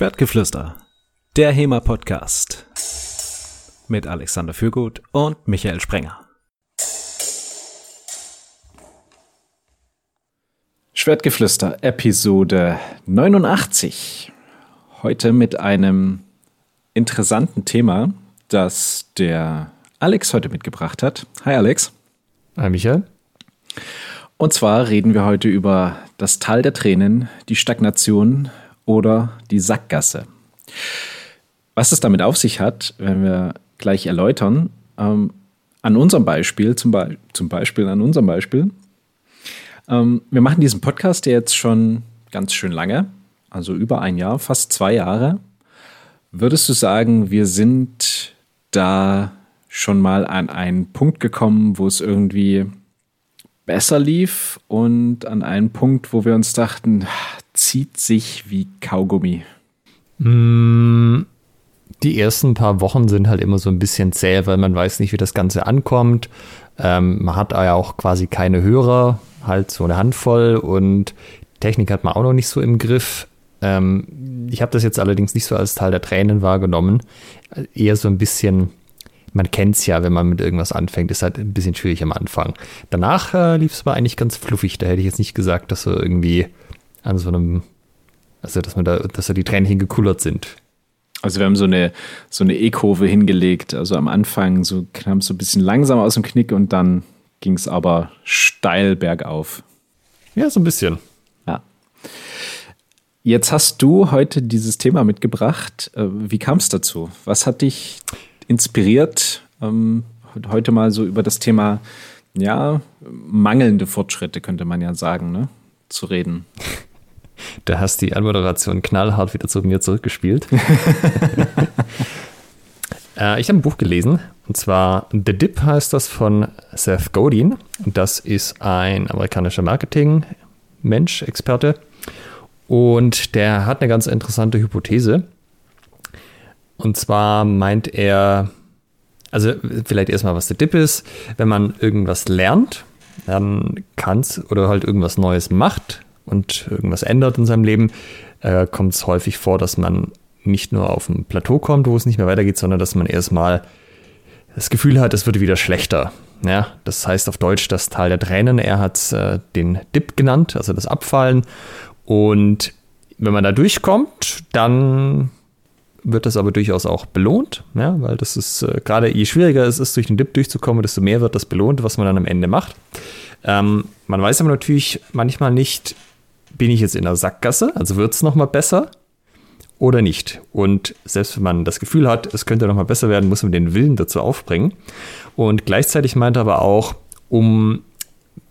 Schwertgeflüster, der HEMA-Podcast mit Alexander Fürgut und Michael Sprenger. Schwertgeflüster, Episode 89. Heute mit einem interessanten Thema, das der Alex heute mitgebracht hat. Hi Alex. Hi Michael. Und zwar reden wir heute über das Tal der Tränen, die Stagnation oder die Sackgasse. Was es damit auf sich hat, werden wir gleich erläutern. Ähm, an unserem Beispiel, zum, Be zum, Beispiel an unserem Beispiel. Ähm, wir machen diesen Podcast jetzt schon ganz schön lange, also über ein Jahr, fast zwei Jahre. Würdest du sagen, wir sind da schon mal an einen Punkt gekommen, wo es irgendwie besser lief und an einen Punkt, wo wir uns dachten, zieht sich wie Kaugummi? Mm, die ersten paar Wochen sind halt immer so ein bisschen zäh, weil man weiß nicht, wie das Ganze ankommt. Ähm, man hat ja auch quasi keine Hörer, halt so eine Handvoll und Technik hat man auch noch nicht so im Griff. Ähm, ich habe das jetzt allerdings nicht so als Teil der Tränen wahrgenommen. Eher so ein bisschen, man kennt es ja, wenn man mit irgendwas anfängt, ist halt ein bisschen schwierig am Anfang. Danach äh, lief es aber eigentlich ganz fluffig. Da hätte ich jetzt nicht gesagt, dass so irgendwie an so einem, also dass man da, dass da die Tränen hingekullert sind. Also wir haben so eine so eine E-Kurve hingelegt. Also am Anfang so kam es so ein bisschen langsam aus dem Knick und dann ging es aber steil bergauf. Ja, so ein bisschen. Ja. Jetzt hast du heute dieses Thema mitgebracht. Äh, wie kam es dazu? Was hat dich inspiriert, ähm, heute mal so über das Thema, ja, mangelnde Fortschritte, könnte man ja sagen, ne, zu reden? Da hast die Anmoderation knallhart wieder zu mir zurückgespielt. äh, ich habe ein Buch gelesen, und zwar The Dip heißt das von Seth Godin. Das ist ein amerikanischer Marketing-Mensch, Experte. Und der hat eine ganz interessante Hypothese. Und zwar meint er, also vielleicht erstmal, was der Dip ist. Wenn man irgendwas lernt, dann kann es oder halt irgendwas Neues macht, und irgendwas ändert in seinem Leben, äh, kommt es häufig vor, dass man nicht nur auf ein Plateau kommt, wo es nicht mehr weitergeht, sondern dass man erstmal das Gefühl hat, es wird wieder schlechter. Ja, das heißt auf Deutsch das Tal der Tränen. Er hat äh, den Dip genannt, also das Abfallen. Und wenn man da durchkommt, dann wird das aber durchaus auch belohnt, ja, weil das ist äh, gerade je schwieriger es ist, durch den Dip durchzukommen, desto mehr wird das belohnt, was man dann am Ende macht. Ähm, man weiß aber natürlich manchmal nicht, bin ich jetzt in der Sackgasse, also wird es nochmal besser oder nicht. Und selbst wenn man das Gefühl hat, es könnte nochmal besser werden, muss man den Willen dazu aufbringen. Und gleichzeitig meint er aber auch, um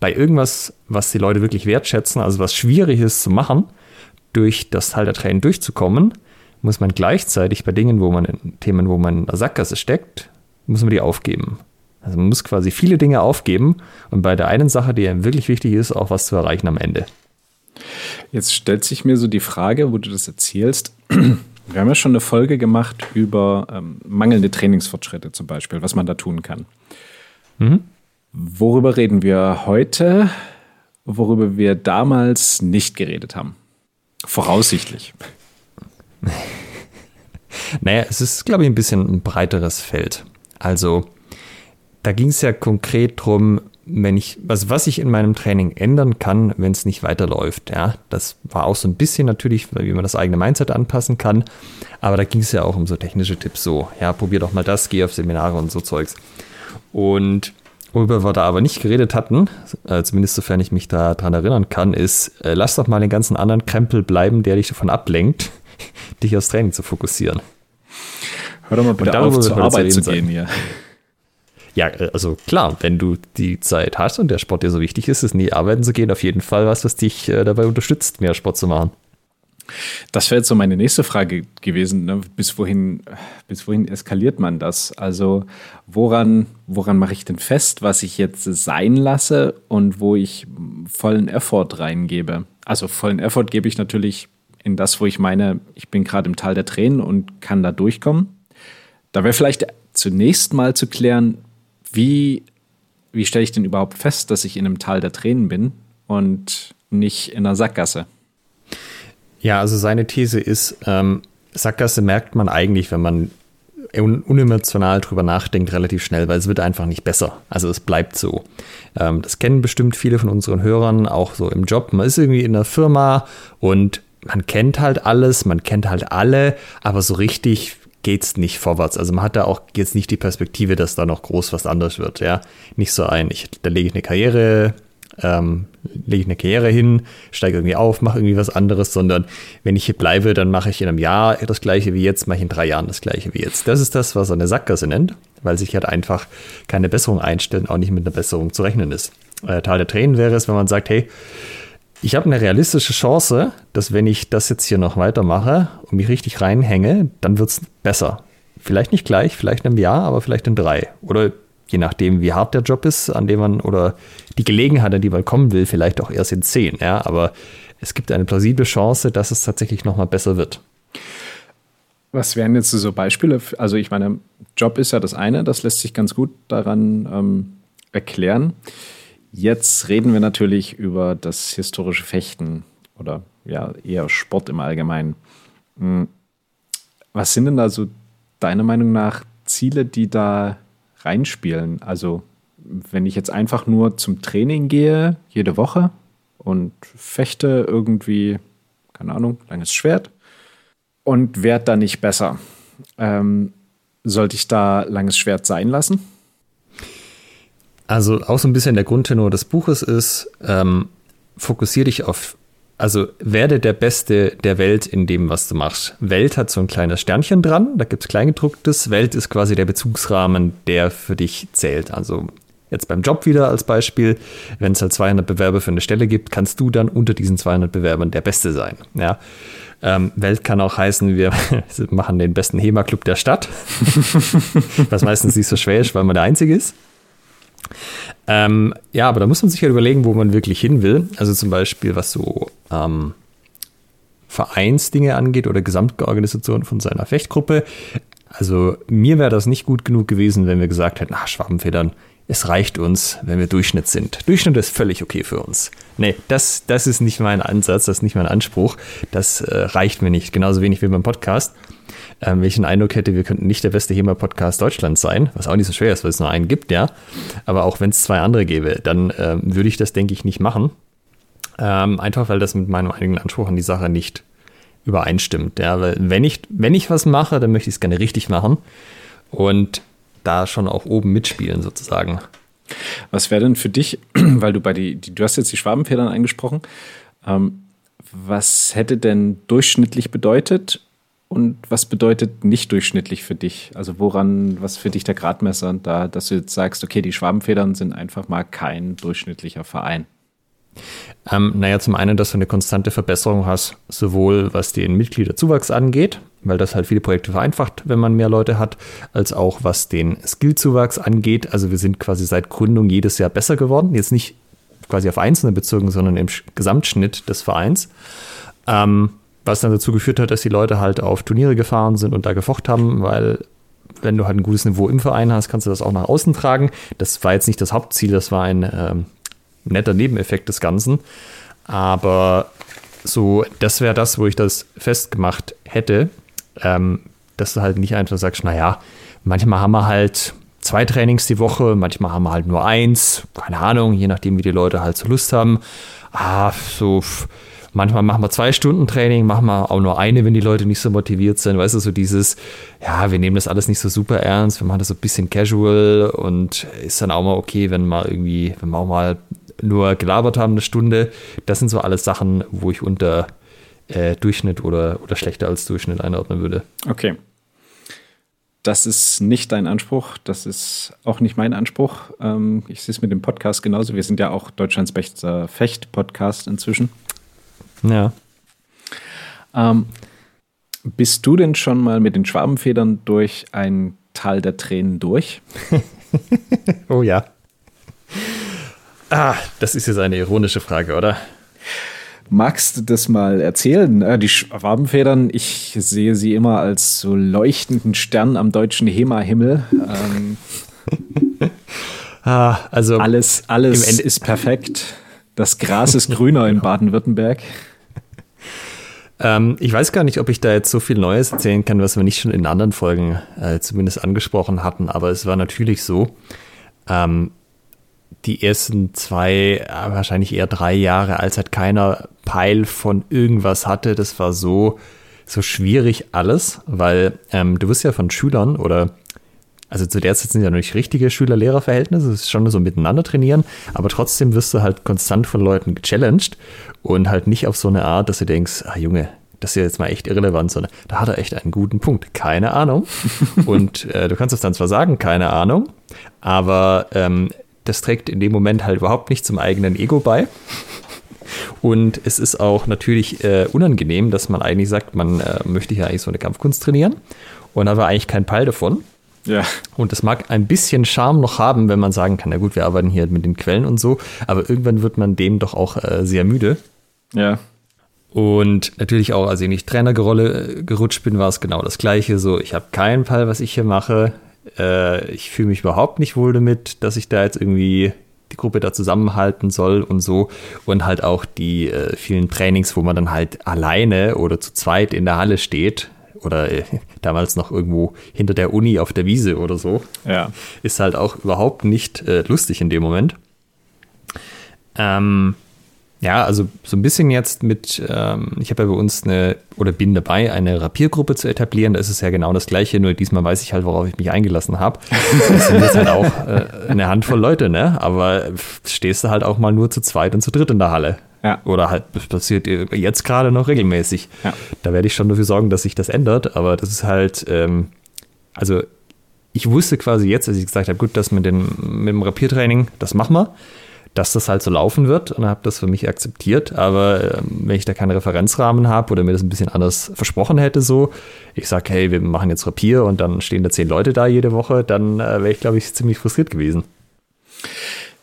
bei irgendwas, was die Leute wirklich wertschätzen, also was schwierig ist zu machen, durch das Teil der Tränen durchzukommen, muss man gleichzeitig bei Dingen, wo man in Themen, wo man in der Sackgasse steckt, muss man die aufgeben. Also man muss quasi viele Dinge aufgeben und bei der einen Sache, die einem wirklich wichtig ist, auch was zu erreichen am Ende. Jetzt stellt sich mir so die Frage, wo du das erzählst. Wir haben ja schon eine Folge gemacht über ähm, mangelnde Trainingsfortschritte zum Beispiel, was man da tun kann. Mhm. Worüber reden wir heute, worüber wir damals nicht geredet haben? Voraussichtlich. naja, es ist, glaube ich, ein bisschen ein breiteres Feld. Also, da ging es ja konkret darum, wenn ich, also was ich in meinem Training ändern kann, wenn es nicht weiterläuft. Ja, das war auch so ein bisschen natürlich, wie man das eigene Mindset anpassen kann. Aber da ging es ja auch um so technische Tipps, so, ja, probier doch mal das, geh auf Seminare und so Zeugs. Und worüber wir da aber nicht geredet hatten, äh, zumindest sofern ich mich da dran erinnern kann, ist, äh, lass doch mal den ganzen anderen Krempel bleiben, der dich davon ablenkt, dich aufs Training zu fokussieren. Hör doch mal bitte auf, zur Arbeit zu gehen hier. Ja, äh, also klar, wenn du die Zeit hast und der Sport dir so wichtig ist, ist nie arbeiten zu gehen, auf jeden Fall was, was dich äh, dabei unterstützt, mehr Sport zu machen. Das wäre jetzt so meine nächste Frage gewesen. Ne? Bis, wohin, bis wohin eskaliert man das? Also woran, woran mache ich denn fest, was ich jetzt sein lasse und wo ich vollen Effort reingebe? Also vollen Effort gebe ich natürlich in das, wo ich meine, ich bin gerade im Tal der Tränen und kann da durchkommen. Da wäre vielleicht zunächst mal zu klären, wie, wie stelle ich denn überhaupt fest, dass ich in einem Tal der Tränen bin und nicht in einer Sackgasse? Ja, also seine These ist, ähm, Sackgasse merkt man eigentlich, wenn man un unemotional drüber nachdenkt, relativ schnell, weil es wird einfach nicht besser. Also es bleibt so. Ähm, das kennen bestimmt viele von unseren Hörern, auch so im Job. Man ist irgendwie in einer Firma und man kennt halt alles, man kennt halt alle, aber so richtig geht es nicht vorwärts. Also man hat da auch jetzt nicht die Perspektive, dass da noch groß was anderes wird. Ja, nicht so ein, ich, da lege ich eine Karriere ähm, lege ich eine Karriere hin, steige irgendwie auf, mache irgendwie was anderes, sondern wenn ich hier bleibe, dann mache ich in einem Jahr das gleiche wie jetzt, mache ich in drei Jahren das gleiche wie jetzt. Das ist das, was eine Sackgasse nennt, weil sich halt einfach keine Besserung einstellen, auch nicht mit einer Besserung zu rechnen ist. Äh, Teil der Tränen wäre es, wenn man sagt, hey, ich habe eine realistische Chance, dass wenn ich das jetzt hier noch weitermache und mich richtig reinhänge, dann wird es besser. Vielleicht nicht gleich, vielleicht in einem Jahr, aber vielleicht in drei. Oder je nachdem, wie hart der Job ist, an dem man oder die Gelegenheit, an die man kommen will, vielleicht auch erst in zehn. Ja, aber es gibt eine plausible Chance, dass es tatsächlich nochmal besser wird. Was wären jetzt so Beispiele? Also ich meine, Job ist ja das eine, das lässt sich ganz gut daran ähm, erklären. Jetzt reden wir natürlich über das historische Fechten oder ja eher Sport im Allgemeinen. Hm. Was sind denn da so deiner Meinung nach Ziele, die da reinspielen. Also wenn ich jetzt einfach nur zum Training gehe, jede Woche und fechte irgendwie, keine Ahnung, langes Schwert und werde da nicht besser, ähm, sollte ich da langes Schwert sein lassen? Also auch so ein bisschen der Grundtenor des Buches ist, ähm, fokussiere dich auf also werde der Beste der Welt in dem, was du machst. Welt hat so ein kleines Sternchen dran, da gibt es Kleingedrucktes. Welt ist quasi der Bezugsrahmen, der für dich zählt. Also jetzt beim Job wieder als Beispiel, wenn es halt 200 Bewerber für eine Stelle gibt, kannst du dann unter diesen 200 Bewerbern der Beste sein. Ja. Ähm, Welt kann auch heißen, wir machen den besten HEMA-Club der Stadt, was meistens nicht so schwer ist, weil man der Einzige ist. Ähm, ja, aber da muss man sich ja halt überlegen, wo man wirklich hin will. Also zum Beispiel, was so ähm, Vereinsdinge angeht oder Gesamtorganisation von seiner Fechtgruppe. Also mir wäre das nicht gut genug gewesen, wenn wir gesagt hätten, ach, Schwabenfedern, es reicht uns, wenn wir Durchschnitt sind. Durchschnitt ist völlig okay für uns. Nee, das, das ist nicht mein Ansatz, das ist nicht mein Anspruch. Das äh, reicht mir nicht. Genauso wenig wie beim Podcast ähm, welchen Eindruck hätte, wir könnten nicht der beste HEMA-Podcast Deutschlands sein, was auch nicht so schwer ist, weil es nur einen gibt, ja. Aber auch wenn es zwei andere gäbe, dann ähm, würde ich das, denke ich, nicht machen. Ähm, einfach weil das mit meinem eigenen Anspruch an die Sache nicht übereinstimmt. Ja, weil wenn ich, wenn ich was mache, dann möchte ich es gerne richtig machen und da schon auch oben mitspielen, sozusagen. Was wäre denn für dich, weil du bei die, die du hast jetzt die Schwabenfedern angesprochen, ähm, was hätte denn durchschnittlich bedeutet und was bedeutet nicht durchschnittlich für dich? Also woran, was für dich der Gradmesser da, dass du jetzt sagst, okay, die Schwabenfedern sind einfach mal kein durchschnittlicher Verein? Ähm, naja, zum einen, dass du eine konstante Verbesserung hast, sowohl was den Mitgliederzuwachs angeht, weil das halt viele Projekte vereinfacht, wenn man mehr Leute hat, als auch was den Skillzuwachs angeht. Also wir sind quasi seit Gründung jedes Jahr besser geworden. Jetzt nicht quasi auf Einzelne bezogen, sondern im Gesamtschnitt des Vereins. Ähm, was dann dazu geführt hat, dass die Leute halt auf Turniere gefahren sind und da gefocht haben, weil wenn du halt ein gutes Niveau im Verein hast, kannst du das auch nach außen tragen. Das war jetzt nicht das Hauptziel, das war ein ähm, netter Nebeneffekt des Ganzen. Aber so, das wäre das, wo ich das festgemacht hätte, ähm, dass du halt nicht einfach sagst, naja, manchmal haben wir halt zwei Trainings die Woche, manchmal haben wir halt nur eins, keine Ahnung, je nachdem, wie die Leute halt so Lust haben. Ah, so Manchmal machen wir zwei Stunden Training, machen wir auch nur eine, wenn die Leute nicht so motiviert sind. Weißt du, so dieses, ja, wir nehmen das alles nicht so super ernst, wir machen das so ein bisschen casual und ist dann auch mal okay, wenn wir irgendwie, wenn wir auch mal nur gelabert haben eine Stunde. Das sind so alles Sachen, wo ich unter äh, Durchschnitt oder, oder schlechter als Durchschnitt einordnen würde. Okay. Das ist nicht dein Anspruch, das ist auch nicht mein Anspruch. Ähm, ich sehe es mit dem Podcast genauso. Wir sind ja auch Deutschlands bester Fecht-Podcast inzwischen. Ja. Ähm, bist du denn schon mal mit den Schwabenfedern durch ein Tal der Tränen durch? oh ja. Ah, das ist jetzt eine ironische Frage, oder? Magst du das mal erzählen? Äh, die Schwabenfedern, ich sehe sie immer als so leuchtenden Stern am deutschen HEMA-Himmel. Ähm, ah, also alles, alles ist perfekt. Das Gras ist grüner in Baden-Württemberg. Ähm, ich weiß gar nicht, ob ich da jetzt so viel Neues erzählen kann, was wir nicht schon in anderen Folgen äh, zumindest angesprochen hatten, aber es war natürlich so, ähm, die ersten zwei, äh, wahrscheinlich eher drei Jahre, als halt keiner Peil von irgendwas hatte, das war so, so schwierig alles, weil ähm, du wirst ja von Schülern oder also zu der Zeit sind ja noch nicht richtige Schüler-Lehrer-Verhältnisse, es ist schon so miteinander trainieren, aber trotzdem wirst du halt konstant von Leuten gechallenged und halt nicht auf so eine Art, dass du denkst, ah Junge, das ist ja jetzt mal echt irrelevant, sondern da hat er echt einen guten Punkt. Keine Ahnung. und äh, du kannst es dann zwar sagen, keine Ahnung, aber ähm, das trägt in dem Moment halt überhaupt nicht zum eigenen Ego bei. Und es ist auch natürlich äh, unangenehm, dass man eigentlich sagt, man äh, möchte hier eigentlich so eine Kampfkunst trainieren. Und da war eigentlich kein Peil davon. Ja. Und das mag ein bisschen Charme noch haben, wenn man sagen kann, na gut, wir arbeiten hier mit den Quellen und so, aber irgendwann wird man dem doch auch äh, sehr müde. Ja. Und natürlich auch, als ich nicht Trainerrolle äh, gerutscht bin, war es genau das Gleiche. So, ich habe keinen Fall, was ich hier mache. Äh, ich fühle mich überhaupt nicht wohl damit, dass ich da jetzt irgendwie die Gruppe da zusammenhalten soll und so. Und halt auch die äh, vielen Trainings, wo man dann halt alleine oder zu zweit in der Halle steht oder äh, damals noch irgendwo hinter der Uni auf der Wiese oder so. Ja. Ist halt auch überhaupt nicht äh, lustig in dem Moment. Ähm, ja, also so ein bisschen jetzt mit, ähm, ich habe ja bei uns eine, oder bin dabei, eine Rapiergruppe zu etablieren. Da ist es ja genau das Gleiche, nur diesmal weiß ich halt, worauf ich mich eingelassen habe. Das sind jetzt halt auch äh, eine Handvoll Leute, ne? Aber stehst du halt auch mal nur zu zweit und zu dritt in der Halle. Ja. Oder halt, das passiert jetzt gerade noch regelmäßig. Ja. Da werde ich schon dafür sorgen, dass sich das ändert, aber das ist halt, ähm, also ich wusste quasi jetzt, als ich gesagt habe, gut, das mit, den, mit dem Rapiertraining, das machen wir dass das halt so laufen wird und habe das für mich akzeptiert. Aber ähm, wenn ich da keinen Referenzrahmen habe oder mir das ein bisschen anders versprochen hätte, so, ich sage, hey, wir machen jetzt Rapier und dann stehen da zehn Leute da jede Woche, dann äh, wäre ich, glaube ich, ziemlich frustriert gewesen.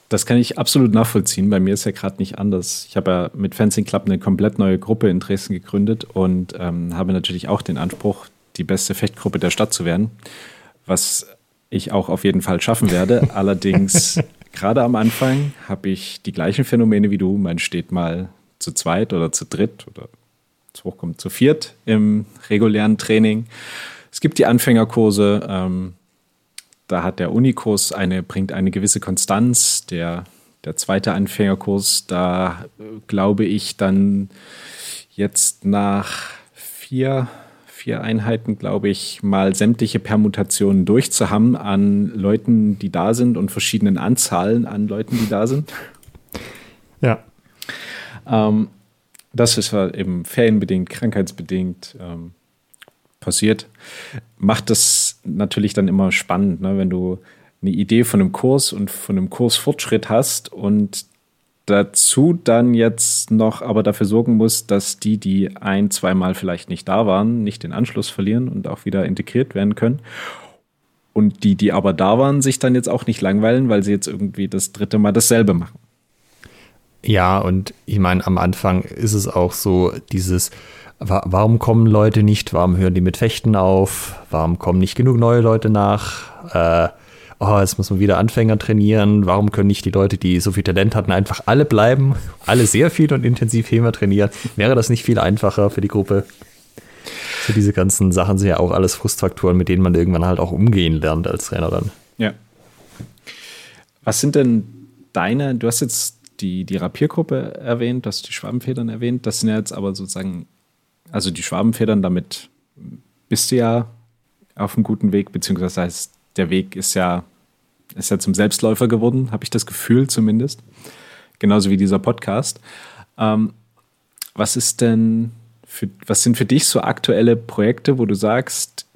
Das kann ich absolut nachvollziehen. Bei mir ist ja gerade nicht anders. Ich habe ja mit Fencing Club eine komplett neue Gruppe in Dresden gegründet und ähm, habe natürlich auch den Anspruch, die beste Fechtgruppe der Stadt zu werden, was ich auch auf jeden Fall schaffen werde. Allerdings gerade am Anfang habe ich die gleichen Phänomene wie du. Man steht mal zu zweit oder zu dritt oder zu hochkommt zu viert im regulären Training. Es gibt die Anfängerkurse. Ähm, da hat der Unikurs eine, bringt eine gewisse Konstanz. Der, der zweite Anfängerkurs, da äh, glaube ich dann jetzt nach vier, vier Einheiten, glaube ich, mal sämtliche Permutationen durchzuhaben an Leuten, die da sind und verschiedenen Anzahlen an Leuten, die da sind. Ja. Ähm, das ist eben ferienbedingt, krankheitsbedingt ähm, passiert. Macht das natürlich dann immer spannend, ne? wenn du eine Idee von einem Kurs und von einem Kursfortschritt hast und dazu dann jetzt noch aber dafür sorgen muss, dass die, die ein, zweimal vielleicht nicht da waren, nicht den Anschluss verlieren und auch wieder integriert werden können. Und die, die aber da waren, sich dann jetzt auch nicht langweilen, weil sie jetzt irgendwie das dritte Mal dasselbe machen. Ja, und ich meine, am Anfang ist es auch so, dieses, warum kommen Leute nicht, warum hören die mit Fechten auf, warum kommen nicht genug neue Leute nach, äh, oh, jetzt muss man wieder Anfänger trainieren, warum können nicht die Leute, die so viel Talent hatten, einfach alle bleiben, alle sehr viel und intensiv HEMA trainieren? Wäre das nicht viel einfacher für die Gruppe? So diese ganzen Sachen sind ja auch alles Frustfaktoren, mit denen man irgendwann halt auch umgehen lernt als Trainer dann. Ja. Was sind denn deine, du hast jetzt die, die Rapiergruppe erwähnt, du hast die Schwabenfedern erwähnt, das sind ja jetzt aber sozusagen, also die Schwabenfedern, damit bist du ja auf einem guten Weg, beziehungsweise heißt der Weg ist ja, ist ja zum Selbstläufer geworden, habe ich das Gefühl zumindest. Genauso wie dieser Podcast. Ähm, was ist denn für, was sind für dich so aktuelle Projekte, wo du sagst,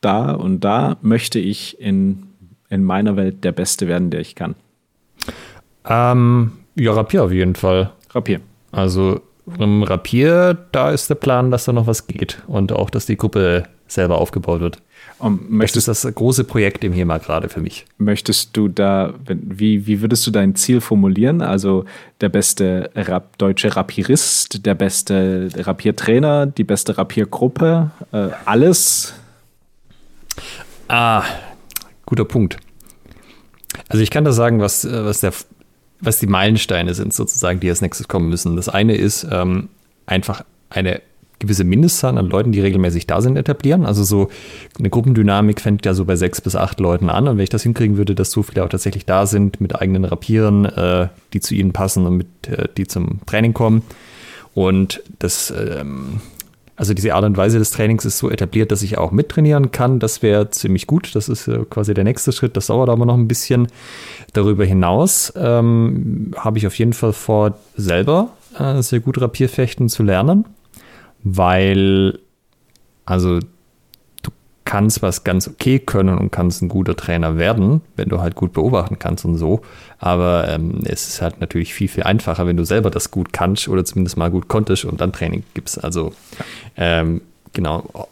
da und da möchte ich in, in meiner Welt der Beste werden, der ich kann? Ähm, ja, Rapier auf jeden Fall. Rapier. Also im Rapier, da ist der Plan, dass da noch was geht und auch, dass die Gruppe selber aufgebaut wird. Und möchtest, das ist das große Projekt im HEMA gerade für mich. Möchtest du da, wie, wie würdest du dein Ziel formulieren? Also der beste Rap, deutsche Rapierist, der beste Rapiertrainer, die beste Rapiergruppe, äh, alles? Ah, guter Punkt. Also ich kann da sagen, was, was, der, was die Meilensteine sind sozusagen, die als nächstes kommen müssen. Das eine ist ähm, einfach eine gewisse Mindestzahl an Leuten, die regelmäßig da sind, etablieren. Also so eine Gruppendynamik fängt ja so bei sechs bis acht Leuten an. Und wenn ich das hinkriegen würde, dass so viele auch tatsächlich da sind mit eigenen Rapieren, äh, die zu ihnen passen und mit, äh, die zum Training kommen. Und das, ähm, also diese Art und Weise des Trainings ist so etabliert, dass ich auch mittrainieren kann. Das wäre ziemlich gut. Das ist quasi der nächste Schritt. Das dauert aber noch ein bisschen. Darüber hinaus ähm, habe ich auf jeden Fall vor, selber äh, sehr gut Rapierfechten zu lernen weil, also kannst was ganz okay können und kannst ein guter Trainer werden, wenn du halt gut beobachten kannst und so. Aber ähm, es ist halt natürlich viel, viel einfacher, wenn du selber das gut kannst oder zumindest mal gut konntest und dann Training gibst. Also ähm, genau,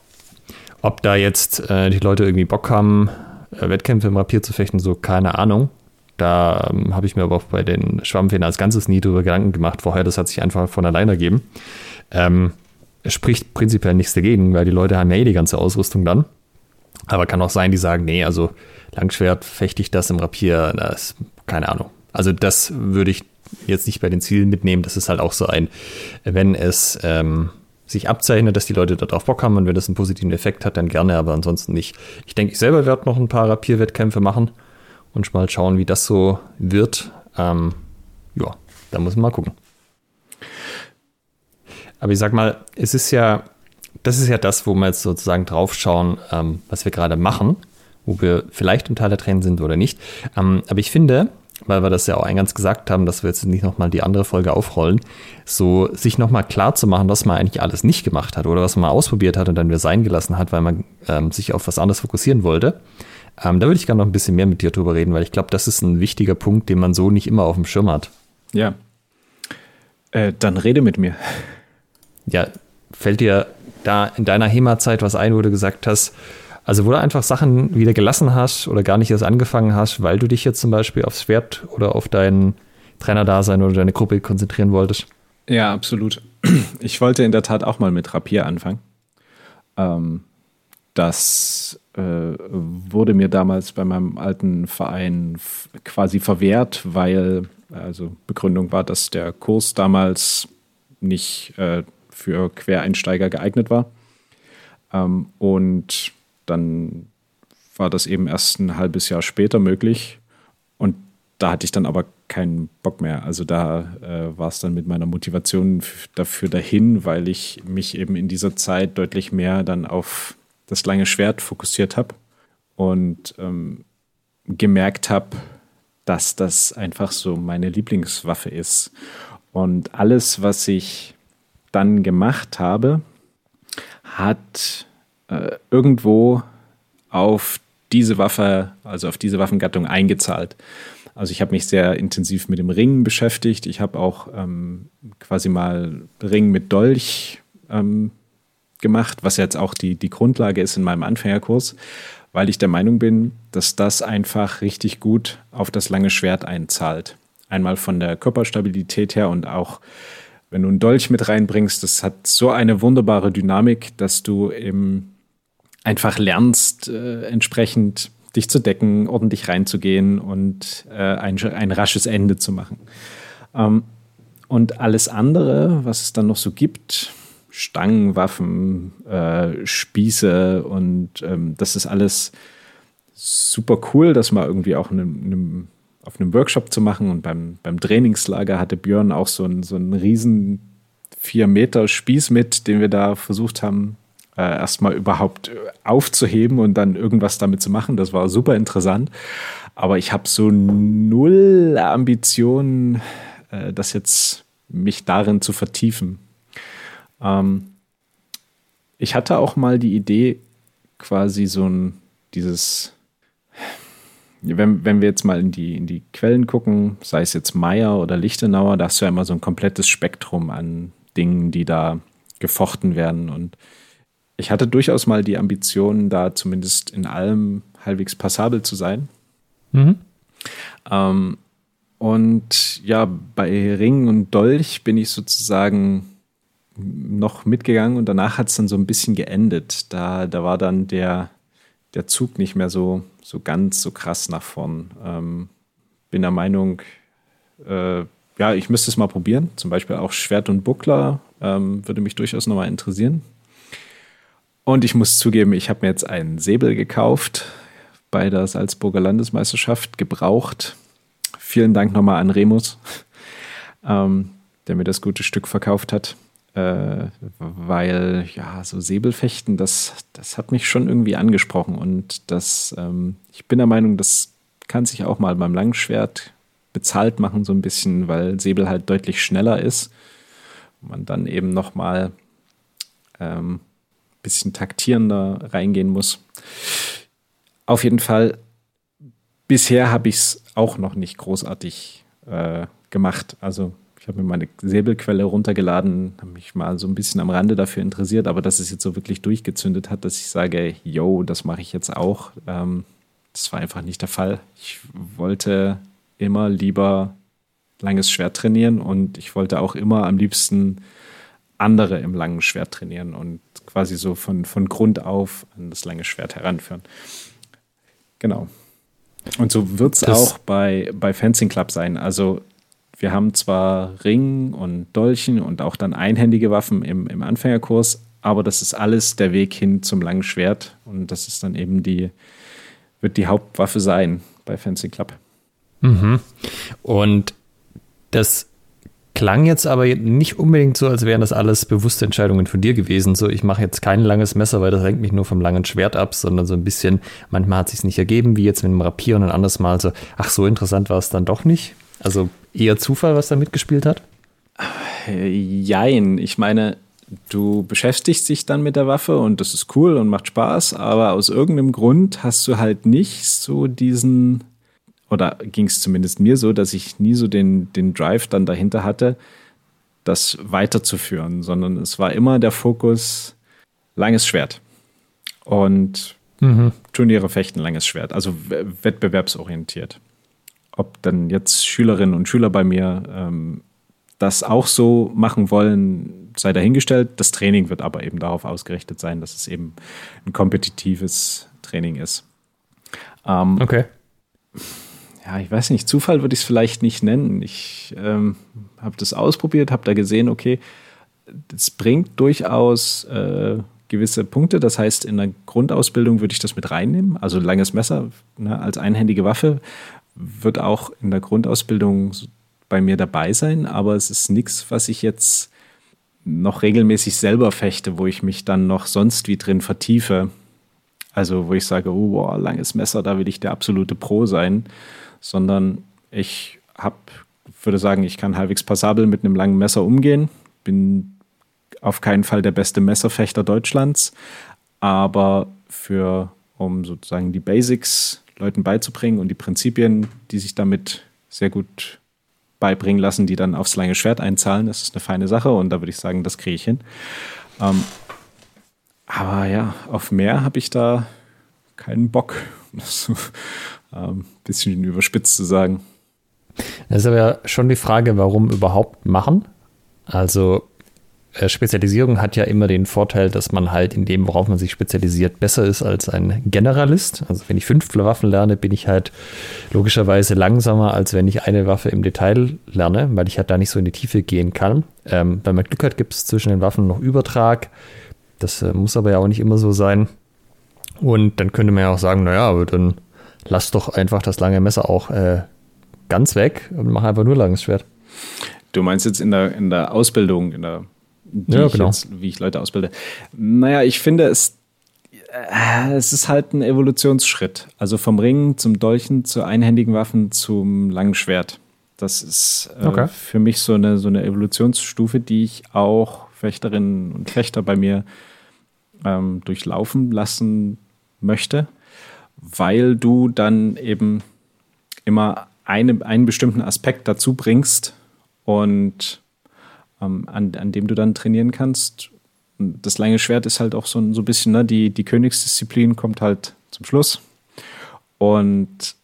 ob da jetzt äh, die Leute irgendwie Bock haben, äh, Wettkämpfe im Rapier zu fechten, so keine Ahnung. Da ähm, habe ich mir aber auch bei den Schwammfäden als Ganzes nie drüber Gedanken gemacht vorher. Das hat sich einfach von alleine ergeben. Ähm, spricht prinzipiell nichts dagegen, weil die Leute haben ja eh die ganze Ausrüstung dann. Aber kann auch sein, die sagen, nee, also Langschwert fechte ich das im Rapier, das, keine Ahnung. Also das würde ich jetzt nicht bei den Zielen mitnehmen. Das ist halt auch so ein, wenn es ähm, sich abzeichnet, dass die Leute darauf Bock haben und wenn das einen positiven Effekt hat, dann gerne, aber ansonsten nicht. Ich denke, ich selber werde noch ein paar Rapierwettkämpfe machen und mal schauen, wie das so wird. Ähm, ja, da muss man mal gucken. Aber ich sag mal, es ist ja, das ist ja das, wo wir jetzt sozusagen draufschauen, ähm, was wir gerade machen, wo wir vielleicht im Teil der Tränen sind oder nicht. Ähm, aber ich finde, weil wir das ja auch eingangs gesagt haben, dass wir jetzt nicht nochmal die andere Folge aufrollen, so sich nochmal klar zu machen, was man eigentlich alles nicht gemacht hat oder was man mal ausprobiert hat und dann wieder sein gelassen hat, weil man ähm, sich auf was anderes fokussieren wollte. Ähm, da würde ich gerne noch ein bisschen mehr mit dir drüber reden, weil ich glaube, das ist ein wichtiger Punkt, den man so nicht immer auf dem Schirm hat. Ja. Äh, dann rede mit mir ja, fällt dir da in deiner HEMA-Zeit was ein, wo du gesagt hast, also wo du einfach Sachen wieder gelassen hast oder gar nicht erst angefangen hast, weil du dich jetzt zum Beispiel aufs Schwert oder auf dein Trainerdasein oder deine Gruppe konzentrieren wolltest? Ja, absolut. Ich wollte in der Tat auch mal mit Rapier anfangen. Ähm, das äh, wurde mir damals bei meinem alten Verein quasi verwehrt, weil also Begründung war, dass der Kurs damals nicht äh, für Quereinsteiger geeignet war. Ähm, und dann war das eben erst ein halbes Jahr später möglich. Und da hatte ich dann aber keinen Bock mehr. Also da äh, war es dann mit meiner Motivation dafür dahin, weil ich mich eben in dieser Zeit deutlich mehr dann auf das lange Schwert fokussiert habe und ähm, gemerkt habe, dass das einfach so meine Lieblingswaffe ist. Und alles, was ich dann gemacht habe, hat äh, irgendwo auf diese Waffe, also auf diese Waffengattung eingezahlt. Also ich habe mich sehr intensiv mit dem Ringen beschäftigt. Ich habe auch ähm, quasi mal Ring mit Dolch ähm, gemacht, was jetzt auch die, die Grundlage ist in meinem Anfängerkurs, weil ich der Meinung bin, dass das einfach richtig gut auf das lange Schwert einzahlt. Einmal von der Körperstabilität her und auch wenn du einen Dolch mit reinbringst, das hat so eine wunderbare Dynamik, dass du eben einfach lernst, äh, entsprechend dich zu decken, ordentlich reinzugehen und äh, ein, ein rasches Ende zu machen. Ähm, und alles andere, was es dann noch so gibt, Stangen, Waffen, äh, Spieße und ähm, das ist alles super cool, dass man irgendwie auch einem, einem auf einem Workshop zu machen. Und beim, beim Trainingslager hatte Björn auch so einen, so einen riesen vier Meter Spieß mit, den wir da versucht haben, äh, erstmal überhaupt aufzuheben und dann irgendwas damit zu machen. Das war super interessant. Aber ich habe so null Ambitionen, äh, das jetzt mich darin zu vertiefen. Ähm, ich hatte auch mal die Idee, quasi so ein dieses wenn, wenn wir jetzt mal in die, in die Quellen gucken, sei es jetzt Meyer oder Lichtenauer, da hast du ja immer so ein komplettes Spektrum an Dingen, die da gefochten werden. Und ich hatte durchaus mal die Ambition, da zumindest in allem halbwegs passabel zu sein. Mhm. Ähm, und ja, bei Ring und Dolch bin ich sozusagen noch mitgegangen und danach hat es dann so ein bisschen geendet. Da, da war dann der, der Zug nicht mehr so, so ganz so krass nach vorn. Ähm, bin der Meinung, äh, ja, ich müsste es mal probieren. Zum Beispiel auch Schwert und Buckler Ähm, würde mich durchaus nochmal interessieren. Und ich muss zugeben, ich habe mir jetzt einen Säbel gekauft bei der Salzburger Landesmeisterschaft, gebraucht. Vielen Dank nochmal an Remus, ähm, der mir das gute Stück verkauft hat. Äh, weil, ja, so Säbelfechten, das, das hat mich schon irgendwie angesprochen. Und das, ähm, ich bin der Meinung, das kann sich auch mal beim Langschwert bezahlt machen, so ein bisschen, weil Säbel halt deutlich schneller ist. Man dann eben nochmal ähm, bisschen taktierender reingehen muss. Auf jeden Fall, bisher habe ich es auch noch nicht großartig äh, gemacht. Also ich habe mir meine Säbelquelle runtergeladen, habe mich mal so ein bisschen am Rande dafür interessiert, aber dass es jetzt so wirklich durchgezündet hat, dass ich sage, yo, das mache ich jetzt auch, ähm, das war einfach nicht der Fall. Ich wollte immer lieber langes Schwert trainieren und ich wollte auch immer am liebsten andere im langen Schwert trainieren und quasi so von, von Grund auf an das lange Schwert heranführen. Genau. Und so wird es auch bei, bei Fencing Club sein. Also wir haben zwar Ring und Dolchen und auch dann einhändige Waffen im, im Anfängerkurs, aber das ist alles der Weg hin zum langen Schwert und das ist dann eben die, wird die Hauptwaffe sein bei Fencing Club. Mhm. Und das klang jetzt aber nicht unbedingt so, als wären das alles bewusste Entscheidungen von dir gewesen. So, ich mache jetzt kein langes Messer, weil das lenkt mich nur vom langen Schwert ab, sondern so ein bisschen, manchmal hat sich nicht ergeben, wie jetzt mit dem Rapier und ein anderes Mal so, ach, so interessant war es dann doch nicht. Also eher Zufall, was da mitgespielt hat? Jein. Ich meine, du beschäftigst dich dann mit der Waffe und das ist cool und macht Spaß, aber aus irgendeinem Grund hast du halt nicht so diesen oder ging es zumindest mir so, dass ich nie so den, den Drive dann dahinter hatte, das weiterzuführen, sondern es war immer der Fokus langes Schwert und mhm. Turniere fechten langes Schwert, also wettbewerbsorientiert. Ob dann jetzt Schülerinnen und Schüler bei mir ähm, das auch so machen wollen, sei dahingestellt. Das Training wird aber eben darauf ausgerichtet sein, dass es eben ein kompetitives Training ist. Ähm, okay ja, ich weiß nicht, Zufall würde ich es vielleicht nicht nennen. Ich ähm, habe das ausprobiert, habe da gesehen, okay, das bringt durchaus äh, gewisse Punkte. Das heißt, in der Grundausbildung würde ich das mit reinnehmen. Also langes Messer ne, als einhändige Waffe wird auch in der Grundausbildung bei mir dabei sein, aber es ist nichts, was ich jetzt noch regelmäßig selber fechte, wo ich mich dann noch sonst wie drin vertiefe. Also wo ich sage, oh, wow, langes Messer, da will ich der absolute Pro sein. Sondern ich habe, würde sagen, ich kann halbwegs passabel mit einem langen Messer umgehen, bin auf keinen Fall der beste Messerfechter Deutschlands, aber für, um sozusagen die Basics Leuten beizubringen und die Prinzipien, die sich damit sehr gut beibringen lassen, die dann aufs lange Schwert einzahlen, das ist eine feine Sache und da würde ich sagen, das kriege ich hin. Ähm, aber ja, auf mehr habe ich da keinen Bock. ähm, bisschen überspitzt zu sagen. Das ist aber ja schon die Frage, warum überhaupt machen. Also Spezialisierung hat ja immer den Vorteil, dass man halt in dem, worauf man sich spezialisiert, besser ist als ein Generalist. Also wenn ich fünf Waffen lerne, bin ich halt logischerweise langsamer, als wenn ich eine Waffe im Detail lerne, weil ich halt da nicht so in die Tiefe gehen kann. Ähm, wenn man Glück hat, gibt es zwischen den Waffen noch Übertrag. Das äh, muss aber ja auch nicht immer so sein. Und dann könnte man ja auch sagen, naja, aber dann lass doch einfach das lange Messer auch äh, ganz weg und mach einfach nur langes Schwert. Du meinst jetzt in der, in der Ausbildung, in der, ja, genau. Jetzt, wie ich Leute ausbilde. Naja, ich finde es, äh, es ist halt ein Evolutionsschritt. Also vom Ring zum Dolchen, zu einhändigen Waffen zum langen Schwert. Das ist äh, okay. für mich so eine, so eine Evolutionsstufe, die ich auch Fechterinnen und Fechter bei mir ähm, durchlaufen lassen möchte weil du dann eben immer eine, einen bestimmten Aspekt dazu bringst und ähm, an, an dem du dann trainieren kannst. Und das lange Schwert ist halt auch so, so ein bisschen, ne, die, die Königsdisziplin kommt halt zum Schluss. Und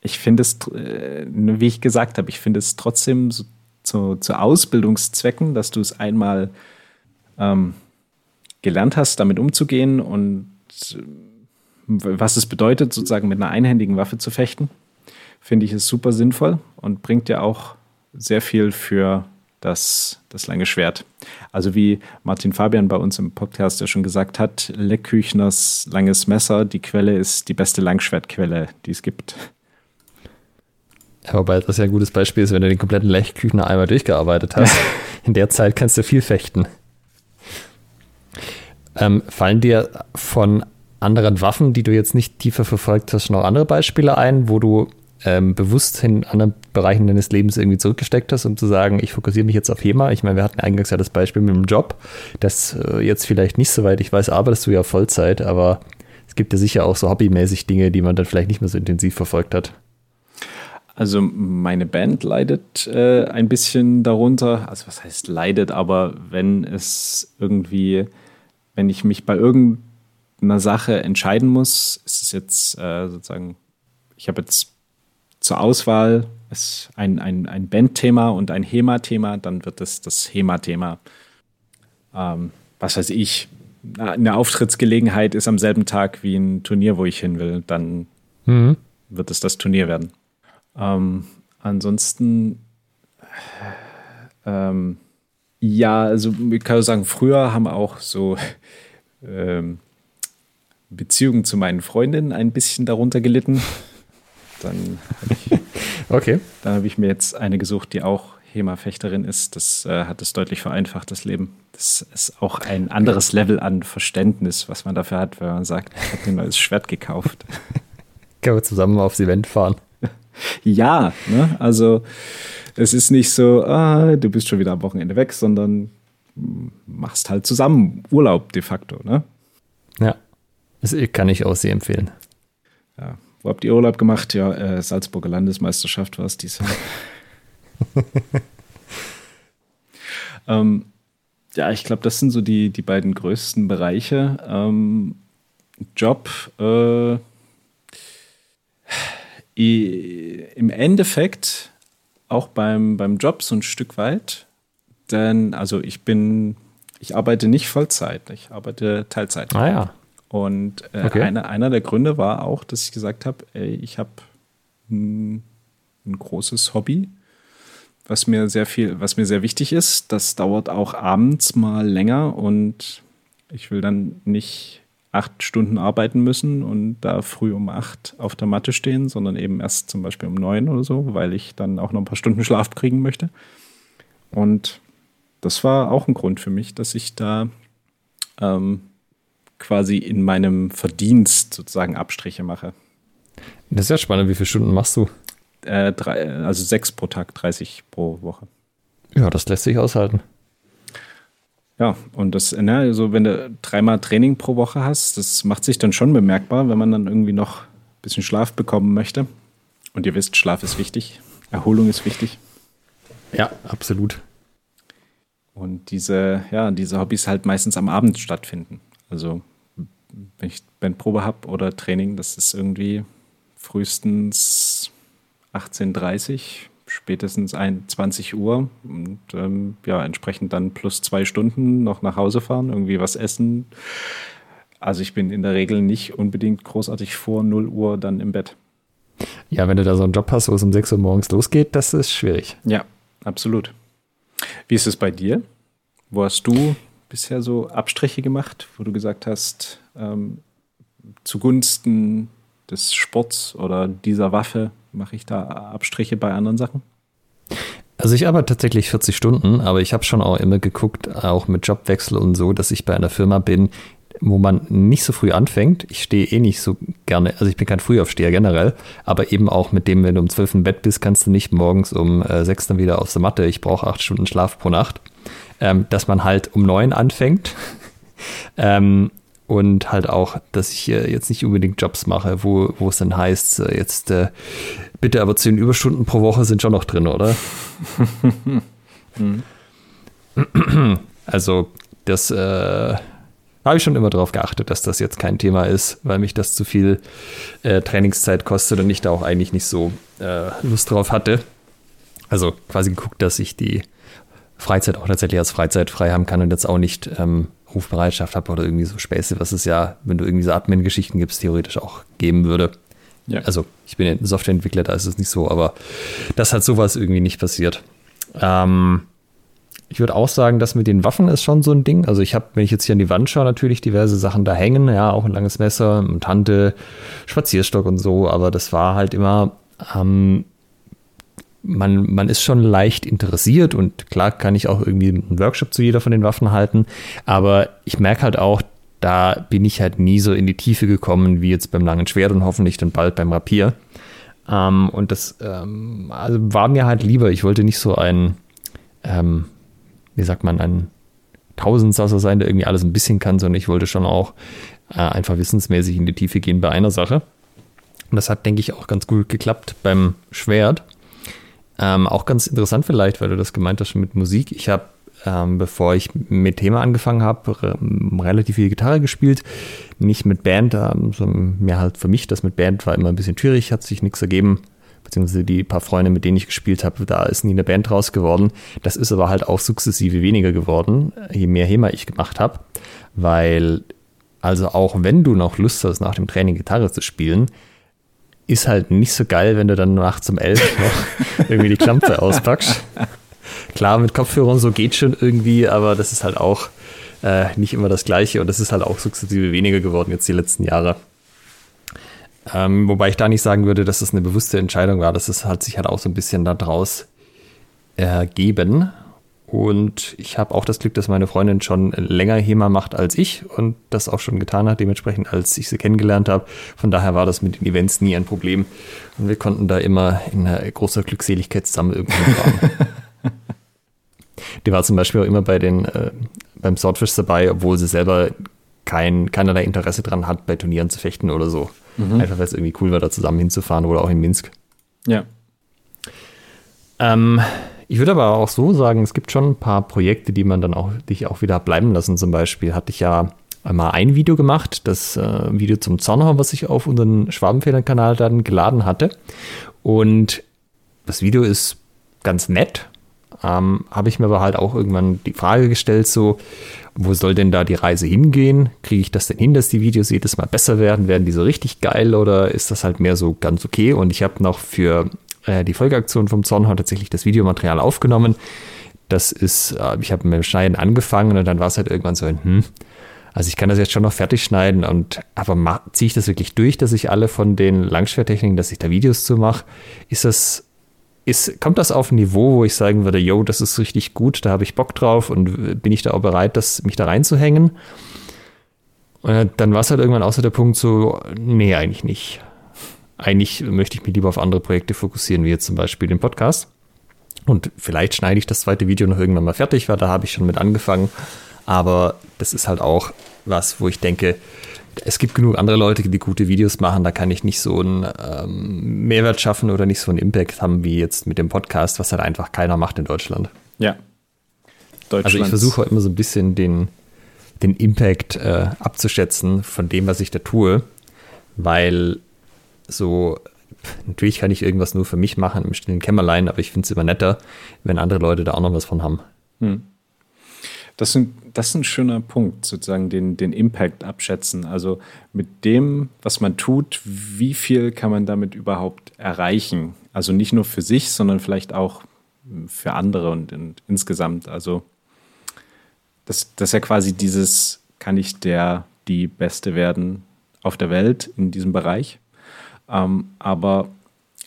ich finde es, äh, wie ich gesagt habe, ich finde es trotzdem so, zu, zu Ausbildungszwecken, dass du es einmal ähm, gelernt hast, damit umzugehen und was es bedeutet, sozusagen mit einer einhändigen Waffe zu fechten, finde ich es super sinnvoll und bringt ja auch sehr viel für das, das lange Schwert. Also wie Martin Fabian bei uns im Podcast ja schon gesagt hat, Leckküchners langes Messer, die Quelle ist die beste Langschwertquelle, die es gibt. Ja, wobei das ja ein gutes Beispiel ist, wenn du den kompletten Leckküchner einmal durchgearbeitet hast. In der Zeit kannst du viel fechten. Ähm, fallen dir von anderen Waffen, die du jetzt nicht tiefer verfolgt hast, noch andere Beispiele ein, wo du ähm, bewusst in anderen Bereichen deines Lebens irgendwie zurückgesteckt hast, um zu sagen, ich fokussiere mich jetzt auf HEMA? Ich meine, wir hatten eingangs ja das Beispiel mit dem Job, das äh, jetzt vielleicht nicht so weit, ich weiß, arbeitest du ja Vollzeit, aber es gibt ja sicher auch so hobbymäßig Dinge, die man dann vielleicht nicht mehr so intensiv verfolgt hat. Also meine Band leidet äh, ein bisschen darunter. Also was heißt leidet, aber wenn es irgendwie, wenn ich mich bei irgendeiner Sache entscheiden muss, ist es jetzt äh, sozusagen, ich habe jetzt zur Auswahl ist ein, ein, ein Bandthema und ein HEMA-Thema, dann wird es das HEMA-Thema. Ähm, was weiß ich, eine Auftrittsgelegenheit ist am selben Tag wie ein Turnier, wo ich hin will, dann mhm. wird es das Turnier werden. Ähm, ansonsten, ähm, ja, also ich kann sagen, früher haben auch so ähm, Beziehungen zu meinen Freundinnen ein bisschen darunter gelitten. Dann habe ich, okay. Dann habe ich mir jetzt eine gesucht, die auch HEMA-Fechterin ist. Das äh, hat es deutlich vereinfacht, das Leben. Das ist auch ein anderes Level an Verständnis, was man dafür hat, wenn man sagt, ich habe ein neues Schwert gekauft. Können wir zusammen aufs Event fahren? ja, ne? also es ist nicht so, ah, du bist schon wieder am Wochenende weg, sondern machst halt zusammen Urlaub de facto. Ne? Ja, das kann ich auch sehr empfehlen. Ja, wo habt ihr Urlaub gemacht? Ja, äh, Salzburger Landesmeisterschaft war es dies Jahr. ähm, ja, ich glaube, das sind so die, die beiden größten Bereiche. Ähm, Job, äh, im Endeffekt auch beim, beim Job so ein Stück weit. Denn, also ich bin, ich arbeite nicht Vollzeit, ich arbeite Teilzeit. Ah ja. Und äh, okay. einer, einer der Gründe war auch, dass ich gesagt habe, ich habe ein, ein großes Hobby, was mir sehr viel, was mir sehr wichtig ist. Das dauert auch abends mal länger und ich will dann nicht acht Stunden arbeiten müssen und da früh um acht auf der Matte stehen, sondern eben erst zum Beispiel um neun oder so, weil ich dann auch noch ein paar Stunden Schlaf kriegen möchte. Und das war auch ein Grund für mich, dass ich da ähm, quasi in meinem Verdienst sozusagen Abstriche mache. Das ist ja spannend. Wie viele Stunden machst du? Äh, drei, also sechs pro Tag, 30 pro Woche. Ja, das lässt sich aushalten. Ja, und das, ne, also wenn du dreimal Training pro Woche hast, das macht sich dann schon bemerkbar, wenn man dann irgendwie noch ein bisschen Schlaf bekommen möchte. Und ihr wisst, Schlaf ist wichtig, Erholung ist wichtig. Ja, absolut. Und diese, ja, diese Hobbys halt meistens am Abend stattfinden. Also wenn ich Bandprobe habe oder Training, das ist irgendwie frühestens 18.30 Uhr, spätestens 20 Uhr und ähm, ja, entsprechend dann plus zwei Stunden noch nach Hause fahren, irgendwie was essen. Also ich bin in der Regel nicht unbedingt großartig vor 0 Uhr dann im Bett. Ja, wenn du da so einen Job hast, wo es um 6 Uhr morgens losgeht, das ist schwierig. Ja, absolut. Wie ist es bei dir? Wo hast du bisher so Abstriche gemacht, wo du gesagt hast, ähm, zugunsten des Sports oder dieser Waffe mache ich da Abstriche bei anderen Sachen? Also ich arbeite tatsächlich 40 Stunden, aber ich habe schon auch immer geguckt, auch mit Jobwechsel und so, dass ich bei einer Firma bin, wo man nicht so früh anfängt. Ich stehe eh nicht so gerne, also ich bin kein Frühaufsteher generell, aber eben auch mit dem, wenn du um 12 im Bett bist, kannst du nicht morgens um äh, 6 dann wieder aus der Matte. Ich brauche 8 Stunden Schlaf pro Nacht ähm, dass man halt um neun anfängt. ähm, und halt auch, dass ich äh, jetzt nicht unbedingt Jobs mache, wo, wo es dann heißt, äh, jetzt äh, bitte aber zehn Überstunden pro Woche sind schon noch drin, oder? Also, das äh, habe ich schon immer darauf geachtet, dass das jetzt kein Thema ist, weil mich das zu viel äh, Trainingszeit kostet und ich da auch eigentlich nicht so äh, Lust drauf hatte. Also quasi geguckt, dass ich die Freizeit auch tatsächlich als Freizeit frei haben kann und jetzt auch nicht ähm, Rufbereitschaft habe oder irgendwie so Späße, was es ja, wenn du irgendwie so Admin-Geschichten gibst, theoretisch auch geben würde. Ja. Also ich bin ja ein Softwareentwickler, da ist es nicht so, aber das hat sowas irgendwie nicht passiert. Ähm, ich würde auch sagen, das mit den Waffen ist schon so ein Ding. Also ich habe, wenn ich jetzt hier an die Wand schaue, natürlich diverse Sachen da hängen, ja, auch ein langes Messer, eine Tante, Spazierstock und so, aber das war halt immer, ähm, man, man ist schon leicht interessiert und klar kann ich auch irgendwie einen Workshop zu jeder von den Waffen halten, aber ich merke halt auch, da bin ich halt nie so in die Tiefe gekommen wie jetzt beim langen Schwert und hoffentlich dann bald beim Rapier. Ähm, und das ähm, also war mir halt lieber. Ich wollte nicht so ein, ähm, wie sagt man, ein Tausendsasser sein, der irgendwie alles ein bisschen kann, sondern ich wollte schon auch äh, einfach wissensmäßig in die Tiefe gehen bei einer Sache. Und das hat, denke ich, auch ganz gut geklappt beim Schwert. Ähm, auch ganz interessant vielleicht, weil du das gemeint hast mit Musik. Ich habe, ähm, bevor ich mit Thema angefangen habe, relativ viel Gitarre gespielt. Nicht mit Band, ähm, sondern mehr halt für mich. Das mit Band war immer ein bisschen schwierig, hat sich nichts ergeben. Beziehungsweise die paar Freunde, mit denen ich gespielt habe, da ist nie eine Band raus geworden. Das ist aber halt auch sukzessive weniger geworden, je mehr HEMA ich gemacht habe. Weil, also auch wenn du noch Lust hast, nach dem Training Gitarre zu spielen, ist halt nicht so geil, wenn du dann nachts um elf noch irgendwie die Klampe auspackst. Klar, mit Kopfhörern so geht schon irgendwie, aber das ist halt auch äh, nicht immer das Gleiche und das ist halt auch sukzessive weniger geworden jetzt die letzten Jahre. Ähm, wobei ich da nicht sagen würde, dass das eine bewusste Entscheidung war. Das hat sich halt auch so ein bisschen daraus ergeben. Und ich habe auch das Glück, dass meine Freundin schon länger HEMA macht als ich und das auch schon getan hat, dementsprechend, als ich sie kennengelernt habe. Von daher war das mit den Events nie ein Problem. Und wir konnten da immer in großer Glückseligkeit zusammen irgendwo fahren. Die war zum Beispiel auch immer bei den, äh, beim Swordfish dabei, obwohl sie selber kein, keinerlei Interesse daran hat, bei Turnieren zu fechten oder so. Mhm. Einfach weil es irgendwie cool war, da zusammen hinzufahren oder auch in Minsk. Ja. Ähm, ich würde aber auch so sagen, es gibt schon ein paar Projekte, die man dann auch, dich auch wieder bleiben lassen. Zum Beispiel hatte ich ja einmal ein Video gemacht, das äh, Video zum Zornhorn, was ich auf unseren Schwabenfedern-Kanal dann geladen hatte. Und das Video ist ganz nett. Ähm, Habe ich mir aber halt auch irgendwann die Frage gestellt, so, wo soll denn da die Reise hingehen? Kriege ich das denn hin, dass die Videos jedes Mal besser werden? Werden die so richtig geil oder ist das halt mehr so ganz okay? Und ich habe noch für äh, die Folgeaktion vom Zornhorn tatsächlich das Videomaterial aufgenommen. Das ist, äh, ich habe mit dem Schneiden angefangen und dann war es halt irgendwann so, hm, also ich kann das jetzt schon noch fertig schneiden und aber ziehe ich das wirklich durch, dass ich alle von den Langschwertechniken, dass ich da Videos zu mache, ist das ist, kommt das auf ein Niveau, wo ich sagen würde, yo, das ist richtig gut, da habe ich Bock drauf und bin ich da auch bereit, das, mich da reinzuhängen? Und dann war es halt irgendwann außer der Punkt so, nee, eigentlich nicht eigentlich möchte ich mich lieber auf andere Projekte fokussieren, wie jetzt zum Beispiel den Podcast. Und vielleicht schneide ich das zweite Video noch irgendwann mal fertig, weil da habe ich schon mit angefangen. Aber das ist halt auch was, wo ich denke, es gibt genug andere Leute, die gute Videos machen. Da kann ich nicht so einen ähm, Mehrwert schaffen oder nicht so einen Impact haben wie jetzt mit dem Podcast, was halt einfach keiner macht in Deutschland. Ja. Also ich versuche immer so ein bisschen den, den Impact äh, abzuschätzen von dem, was ich da tue, weil so, natürlich kann ich irgendwas nur für mich machen im stillen Kämmerlein, aber ich finde es immer netter, wenn andere Leute da auch noch was von haben. Hm. Das, sind, das ist ein schöner Punkt, sozusagen den, den Impact abschätzen. Also mit dem, was man tut, wie viel kann man damit überhaupt erreichen? Also nicht nur für sich, sondern vielleicht auch für andere und, und insgesamt. Also das, das ist ja quasi dieses, kann ich der, die Beste werden auf der Welt in diesem Bereich? Ähm, aber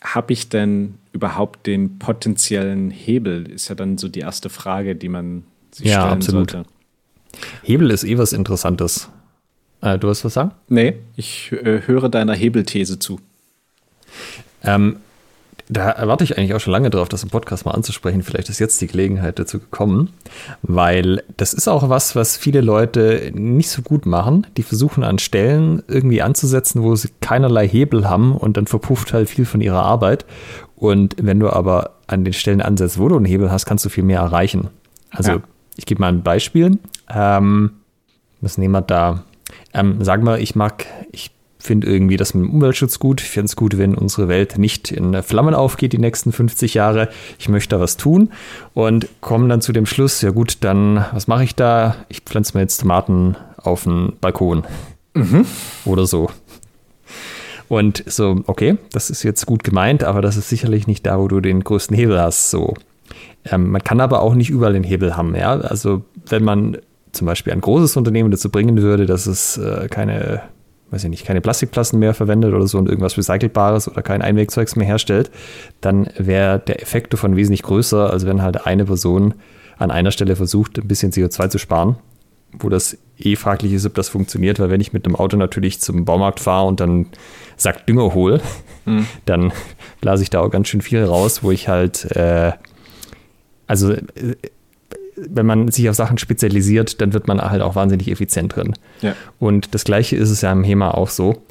habe ich denn überhaupt den potenziellen Hebel? Ist ja dann so die erste Frage, die man sich ja, stellen absolut. sollte. Hebel ist eh was Interessantes. Äh, du hast was sagen? Nee, ich äh, höre deiner Hebelthese zu. Ähm, da erwarte ich eigentlich auch schon lange drauf, das im Podcast mal anzusprechen. Vielleicht ist jetzt die Gelegenheit dazu gekommen, weil das ist auch was, was viele Leute nicht so gut machen. Die versuchen an Stellen irgendwie anzusetzen, wo sie keinerlei Hebel haben und dann verpufft halt viel von ihrer Arbeit. Und wenn du aber an den Stellen ansetzt, wo du einen Hebel hast, kannst du viel mehr erreichen. Also ja. ich gebe mal ein Beispiel. Ähm, was nehmen wir da? Ähm, sag mal, ich mag, ich finde irgendwie das mit dem Umweltschutz gut. Ich finde es gut, wenn unsere Welt nicht in Flammen aufgeht die nächsten 50 Jahre. Ich möchte da was tun und komme dann zu dem Schluss, ja gut, dann was mache ich da? Ich pflanze mir jetzt Tomaten auf den Balkon mhm. oder so. Und so, okay, das ist jetzt gut gemeint, aber das ist sicherlich nicht da, wo du den größten Hebel hast. So. Ähm, man kann aber auch nicht überall den Hebel haben. Ja? Also wenn man zum Beispiel ein großes Unternehmen dazu bringen würde, dass es äh, keine, weiß ich nicht, keine Plastikplasten mehr verwendet oder so und irgendwas Recycelbares oder kein Einwegzeugs mehr herstellt, dann wäre der Effekt davon wesentlich größer, als wenn halt eine Person an einer Stelle versucht, ein bisschen CO2 zu sparen, wo das eh fraglich ist, ob das funktioniert, weil wenn ich mit dem Auto natürlich zum Baumarkt fahre und dann Sack Dünger hole, mhm. dann blase ich da auch ganz schön viel raus, wo ich halt, äh, also äh, wenn man sich auf Sachen spezialisiert, dann wird man halt auch wahnsinnig effizient drin. Ja. Und das Gleiche ist es ja im HEMA auch so.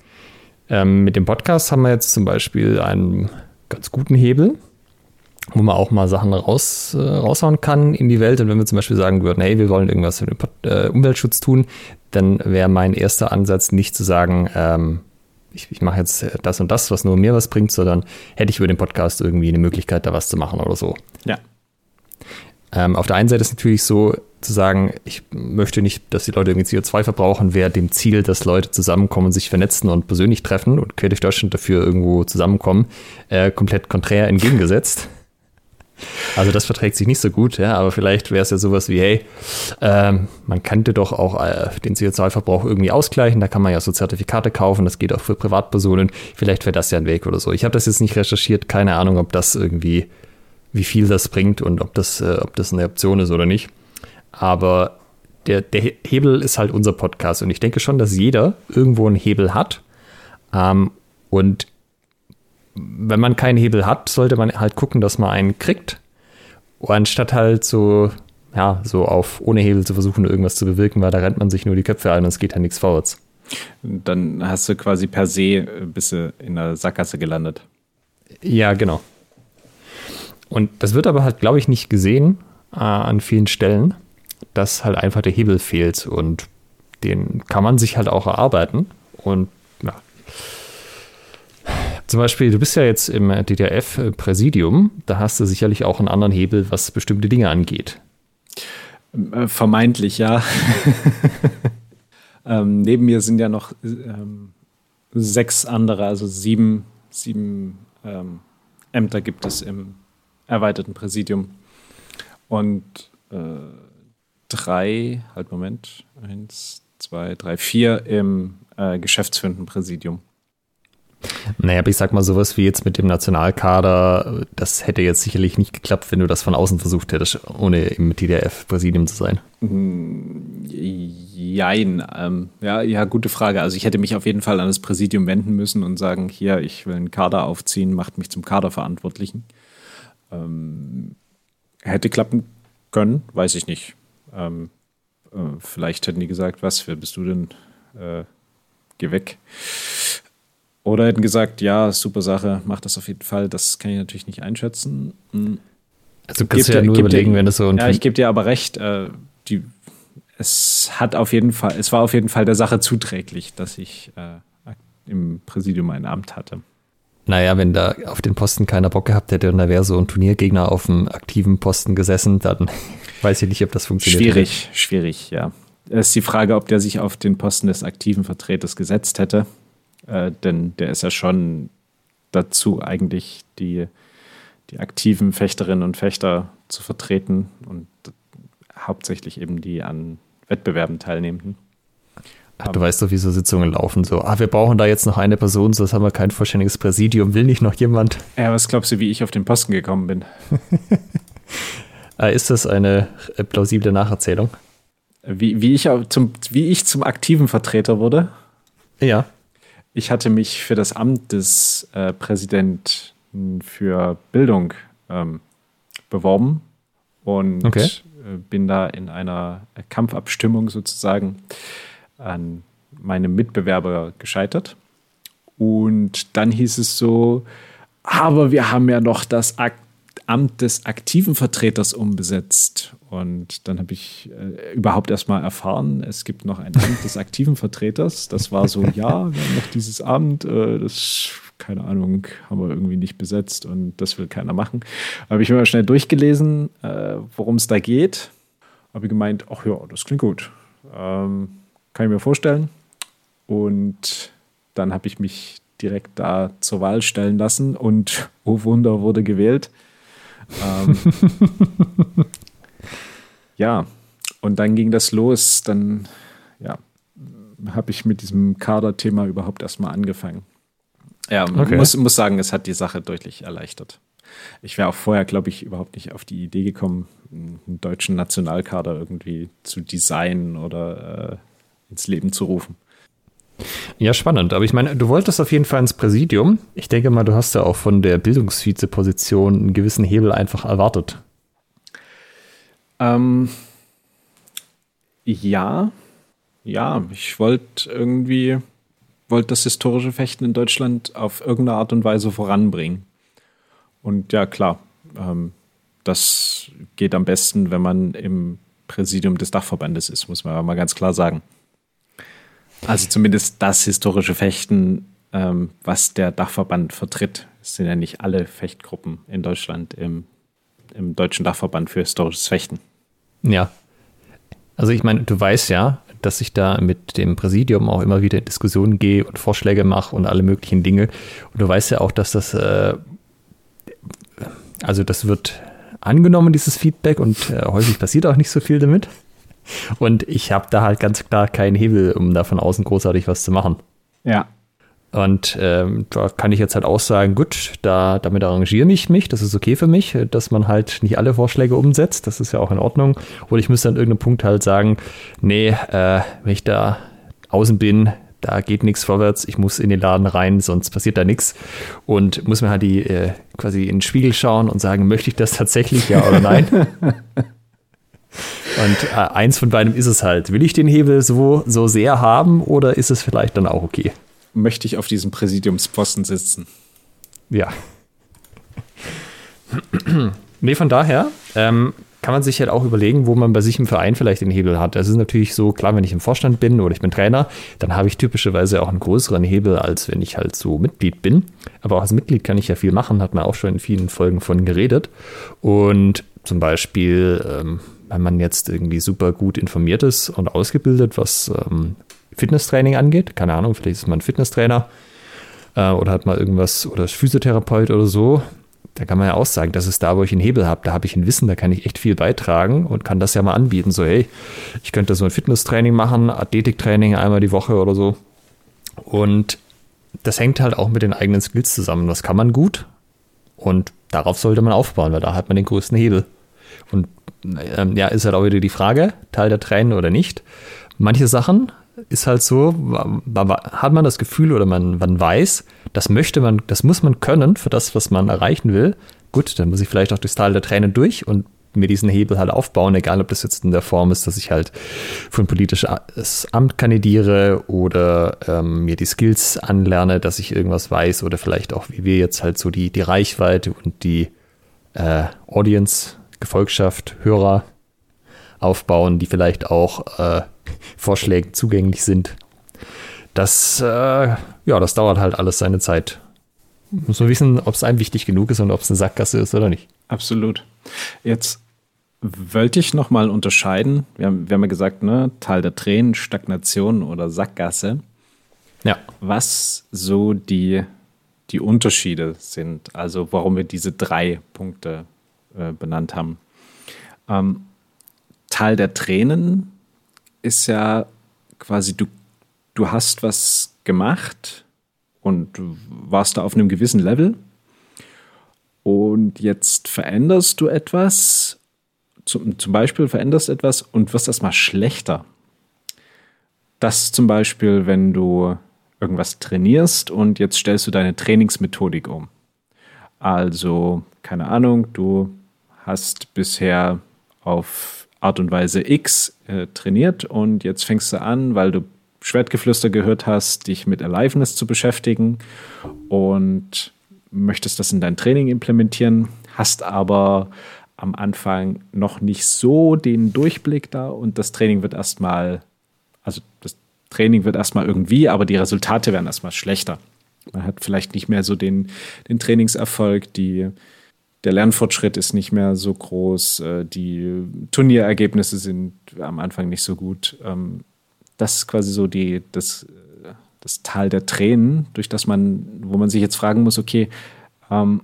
Ähm, mit dem Podcast haben wir jetzt zum Beispiel einen ganz guten Hebel, wo man auch mal Sachen raus, äh, raushauen kann in die Welt. Und wenn wir zum Beispiel sagen würden, hey, wir wollen irgendwas für den äh, Umweltschutz tun, dann wäre mein erster Ansatz nicht zu sagen, ähm, ich, ich mache jetzt das und das, was nur mir was bringt, sondern hätte ich über den Podcast irgendwie eine Möglichkeit, da was zu machen oder so. Ja. Ähm, auf der einen Seite ist natürlich so zu sagen, ich möchte nicht, dass die Leute irgendwie CO2 verbrauchen, wäre dem Ziel, dass Leute zusammenkommen, sich vernetzen und persönlich treffen und quer durch Deutschland dafür irgendwo zusammenkommen, äh, komplett konträr entgegengesetzt. Also das verträgt sich nicht so gut, ja, aber vielleicht wäre es ja sowas wie, hey, ähm, man könnte doch auch äh, den CO2-Verbrauch irgendwie ausgleichen, da kann man ja so Zertifikate kaufen, das geht auch für Privatpersonen, vielleicht wäre das ja ein Weg oder so. Ich habe das jetzt nicht recherchiert, keine Ahnung, ob das irgendwie, wie viel das bringt und ob das, äh, ob das eine Option ist oder nicht. Aber der, der Hebel ist halt unser Podcast und ich denke schon, dass jeder irgendwo einen Hebel hat ähm, und wenn man keinen Hebel hat, sollte man halt gucken, dass man einen kriegt. Anstatt halt so, ja, so auf ohne Hebel zu versuchen, irgendwas zu bewirken, weil da rennt man sich nur die Köpfe ein und es geht ja nichts vorwärts. Dann hast du quasi per se äh, bist du in der Sackgasse gelandet. Ja, genau. Und das wird aber halt, glaube ich, nicht gesehen äh, an vielen Stellen, dass halt einfach der Hebel fehlt und den kann man sich halt auch erarbeiten. Und ja, zum Beispiel, du bist ja jetzt im DDRF-Präsidium, da hast du sicherlich auch einen anderen Hebel, was bestimmte Dinge angeht. Äh, vermeintlich, ja. ähm, neben mir sind ja noch ähm, sechs andere, also sieben, sieben ähm, Ämter gibt es im erweiterten Präsidium. Und äh, drei, halt Moment, eins, zwei, drei, vier im äh, geschäftsführenden Präsidium. Naja, aber ich sag mal, sowas wie jetzt mit dem Nationalkader, das hätte jetzt sicherlich nicht geklappt, wenn du das von außen versucht hättest, ohne im TDF-Präsidium zu sein. Jein. Ähm, ja, ja, gute Frage. Also ich hätte mich auf jeden Fall an das Präsidium wenden müssen und sagen, hier, ich will einen Kader aufziehen, macht mich zum Kaderverantwortlichen. Ähm, hätte klappen können, weiß ich nicht. Ähm, äh, vielleicht hätten die gesagt, was, wer bist du denn? Äh, geh weg. Oder hätten gesagt, ja, super Sache, mach das auf jeden Fall. Das kann ich natürlich nicht einschätzen. Hm. Also kannst du ja nur überlegen, dir, wenn es so Ja, ich gebe dir aber recht. Äh, die, es hat auf jeden Fall, es war auf jeden Fall der Sache zuträglich, dass ich äh, im Präsidium ein Amt hatte. Naja, wenn da auf den Posten keiner Bock gehabt hätte und da wäre so ein Turniergegner auf dem aktiven Posten gesessen, dann weiß ich nicht, ob das funktioniert. Schwierig, hätte. schwierig, ja. Es ist die Frage, ob der sich auf den Posten des aktiven Vertreters gesetzt hätte. Äh, denn der ist ja schon dazu eigentlich die, die aktiven Fechterinnen und Fechter zu vertreten und hauptsächlich eben die an Wettbewerben teilnehmenden. Ach, du weißt doch, wie so Sitzungen laufen. So, ah, wir brauchen da jetzt noch eine Person, sonst haben wir kein vollständiges Präsidium. Will nicht noch jemand? Ja, was glaubst du, wie ich auf den Posten gekommen bin? Ah, ist das eine äh, plausible Nacherzählung? Wie, wie, ich zum, wie ich zum aktiven Vertreter wurde? Ja. Ich hatte mich für das Amt des äh, Präsidenten für Bildung ähm, beworben und okay. äh, bin da in einer Kampfabstimmung sozusagen an meinem Mitbewerber gescheitert. Und dann hieß es so, aber wir haben ja noch das Akt Amt des aktiven Vertreters umbesetzt. Und dann habe ich äh, überhaupt erst mal erfahren, es gibt noch ein Amt des aktiven Vertreters. Das war so, ja, wir haben noch dieses Amt, äh, das, keine Ahnung, haben wir irgendwie nicht besetzt und das will keiner machen. Habe ich mir mal schnell durchgelesen, äh, worum es da geht. Habe ich gemeint, ach ja, das klingt gut. Ähm, kann ich mir vorstellen. Und dann habe ich mich direkt da zur Wahl stellen lassen und, oh Wunder, wurde gewählt. ähm, ja, und dann ging das los. Dann, ja, habe ich mit diesem Kader-Thema überhaupt erstmal angefangen. Ja, okay. muss, muss sagen, es hat die Sache deutlich erleichtert. Ich wäre auch vorher, glaube ich, überhaupt nicht auf die Idee gekommen, einen deutschen Nationalkader irgendwie zu designen oder äh, ins Leben zu rufen. Ja, spannend. Aber ich meine, du wolltest auf jeden Fall ins Präsidium. Ich denke mal, du hast ja auch von der Bildungsvizeposition einen gewissen Hebel einfach erwartet. Ähm, ja, ja, ich wollte irgendwie, wollte das historische Fechten in Deutschland auf irgendeine Art und Weise voranbringen. Und ja, klar, ähm, das geht am besten, wenn man im Präsidium des Dachverbandes ist, muss man mal ganz klar sagen. Also zumindest das historische Fechten, ähm, was der Dachverband vertritt. Es sind ja nicht alle Fechtgruppen in Deutschland im, im Deutschen Dachverband für historisches Fechten. Ja. Also ich meine, du weißt ja, dass ich da mit dem Präsidium auch immer wieder in Diskussionen gehe und Vorschläge mache und alle möglichen Dinge. Und du weißt ja auch, dass das, äh, also das wird angenommen, dieses Feedback, und äh, häufig passiert auch nicht so viel damit. Und ich habe da halt ganz klar keinen Hebel, um da von außen großartig was zu machen. Ja. Und ähm, da kann ich jetzt halt auch sagen, gut, da, damit arrangiere ich mich, das ist okay für mich, dass man halt nicht alle Vorschläge umsetzt, das ist ja auch in Ordnung. Oder ich müsste an irgendeinem Punkt halt sagen, nee, äh, wenn ich da außen bin, da geht nichts vorwärts, ich muss in den Laden rein, sonst passiert da nichts. Und muss mir halt die äh, quasi in den Spiegel schauen und sagen, möchte ich das tatsächlich, ja oder nein? Und äh, eins von beidem ist es halt. Will ich den Hebel so, so sehr haben oder ist es vielleicht dann auch okay? Möchte ich auf diesem Präsidiumsposten sitzen? Ja. nee, von daher ähm, kann man sich halt auch überlegen, wo man bei sich im Verein vielleicht den Hebel hat. Es ist natürlich so, klar, wenn ich im Vorstand bin oder ich bin Trainer, dann habe ich typischerweise auch einen größeren Hebel, als wenn ich halt so Mitglied bin. Aber auch als Mitglied kann ich ja viel machen, hat man auch schon in vielen Folgen von geredet. Und zum Beispiel, ähm, wenn man jetzt irgendwie super gut informiert ist und ausgebildet, was ähm, Fitnesstraining angeht, keine Ahnung, vielleicht ist man Fitnesstrainer äh, oder hat mal irgendwas oder Physiotherapeut oder so, da kann man ja auch sagen, das ist da, wo ich einen Hebel habe, da habe ich ein Wissen, da kann ich echt viel beitragen und kann das ja mal anbieten. So, hey, ich könnte so ein Fitnesstraining machen, Athletiktraining einmal die Woche oder so. Und das hängt halt auch mit den eigenen Skills zusammen. Das kann man gut und darauf sollte man aufbauen, weil da hat man den größten Hebel. Und ähm, ja, ist halt auch wieder die Frage, Teil der Tränen oder nicht. Manche Sachen ist halt so, hat man das Gefühl oder man, man weiß, das möchte man, das muss man können für das, was man erreichen will. Gut, dann muss ich vielleicht auch durchs Tal der Tränen durch und mir diesen Hebel halt aufbauen, egal ob das jetzt in der Form ist, dass ich halt für ein politisches Amt kandidiere oder ähm, mir die Skills anlerne, dass ich irgendwas weiß oder vielleicht auch, wie wir jetzt halt so die, die Reichweite und die äh, Audience Gefolgschaft, Hörer aufbauen, die vielleicht auch äh, Vorschlägen zugänglich sind. Das, äh, ja, das dauert halt alles seine Zeit. Muss man wissen, ob es einem wichtig genug ist und ob es eine Sackgasse ist oder nicht. Absolut. Jetzt wollte ich nochmal unterscheiden. Wir haben, wir haben ja gesagt, ne, Teil der Tränen, Stagnation oder Sackgasse. Ja. Was so die, die Unterschiede sind. Also warum wir diese drei Punkte äh, benannt haben. Ähm, Tal der Tränen ist ja quasi, du, du hast was gemacht und warst da auf einem gewissen Level und jetzt veränderst du etwas, zum, zum Beispiel veränderst etwas und wirst erstmal schlechter. Das zum Beispiel, wenn du irgendwas trainierst und jetzt stellst du deine Trainingsmethodik um. Also, keine Ahnung, du hast bisher auf Art und Weise X äh, trainiert und jetzt fängst du an, weil du Schwertgeflüster gehört hast, dich mit Aliveness zu beschäftigen und möchtest das in dein Training implementieren, hast aber am Anfang noch nicht so den Durchblick da und das Training wird erstmal, also das Training wird erstmal irgendwie, aber die Resultate werden erstmal schlechter. Man hat vielleicht nicht mehr so den, den Trainingserfolg, die der Lernfortschritt ist nicht mehr so groß, äh, die Turnierergebnisse sind am Anfang nicht so gut. Ähm, das ist quasi so die, das, äh, das Tal der Tränen, durch das man, wo man sich jetzt fragen muss, okay, ähm,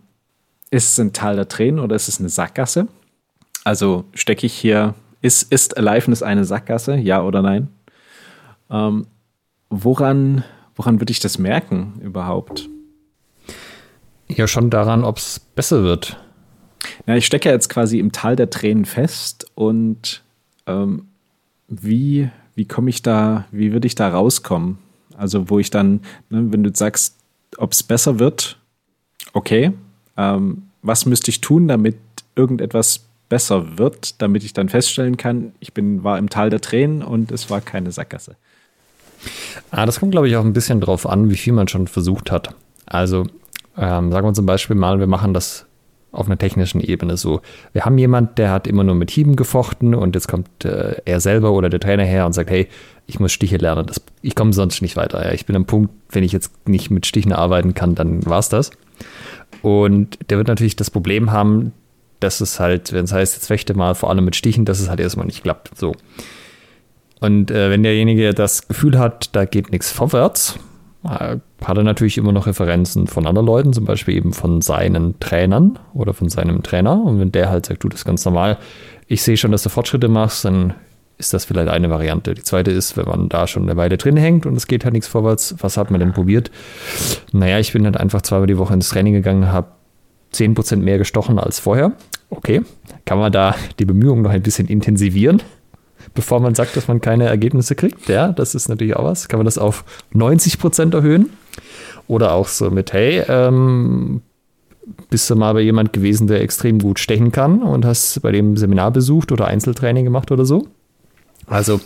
ist es ein Tal der Tränen oder ist es eine Sackgasse? Also stecke ich hier, ist, ist Aliveness eine Sackgasse, ja oder nein? Ähm, woran, woran würde ich das merken überhaupt? Ja, schon daran, ob es besser wird. Ja, ich stecke jetzt quasi im Tal der Tränen fest und ähm, wie, wie komme ich da, wie würde ich da rauskommen? Also, wo ich dann, ne, wenn du sagst, ob es besser wird, okay, ähm, was müsste ich tun, damit irgendetwas besser wird, damit ich dann feststellen kann, ich bin, war im Tal der Tränen und es war keine Sackgasse. Ah, das kommt, glaube ich, auch ein bisschen drauf an, wie viel man schon versucht hat. Also, ähm, sagen wir zum Beispiel mal, wir machen das auf einer technischen Ebene so. Wir haben jemand, der hat immer nur mit Hieben gefochten und jetzt kommt äh, er selber oder der Trainer her und sagt, hey, ich muss Stiche lernen. Das, ich komme sonst nicht weiter. Ja. Ich bin am Punkt, wenn ich jetzt nicht mit Stichen arbeiten kann, dann war es das. Und der wird natürlich das Problem haben, dass es halt, wenn es heißt, jetzt fechte mal vor allem mit Stichen, dass es halt erstmal nicht klappt. So. Und äh, wenn derjenige das Gefühl hat, da geht nichts vorwärts, hat er natürlich immer noch Referenzen von anderen Leuten, zum Beispiel eben von seinen Trainern oder von seinem Trainer. Und wenn der halt sagt, du, das ganz normal, ich sehe schon, dass du Fortschritte machst, dann ist das vielleicht eine Variante. Die zweite ist, wenn man da schon eine Weile drin hängt und es geht halt nichts vorwärts, was hat man denn probiert? Naja, ich bin halt einfach zweimal die Woche ins Training gegangen, habe 10% mehr gestochen als vorher. Okay, kann man da die Bemühungen noch ein bisschen intensivieren? Bevor man sagt, dass man keine Ergebnisse kriegt. Ja, das ist natürlich auch was. Kann man das auf 90 Prozent erhöhen? Oder auch so mit, hey, ähm, bist du mal bei jemand gewesen, der extrem gut stechen kann und hast bei dem Seminar besucht oder Einzeltraining gemacht oder so? Also,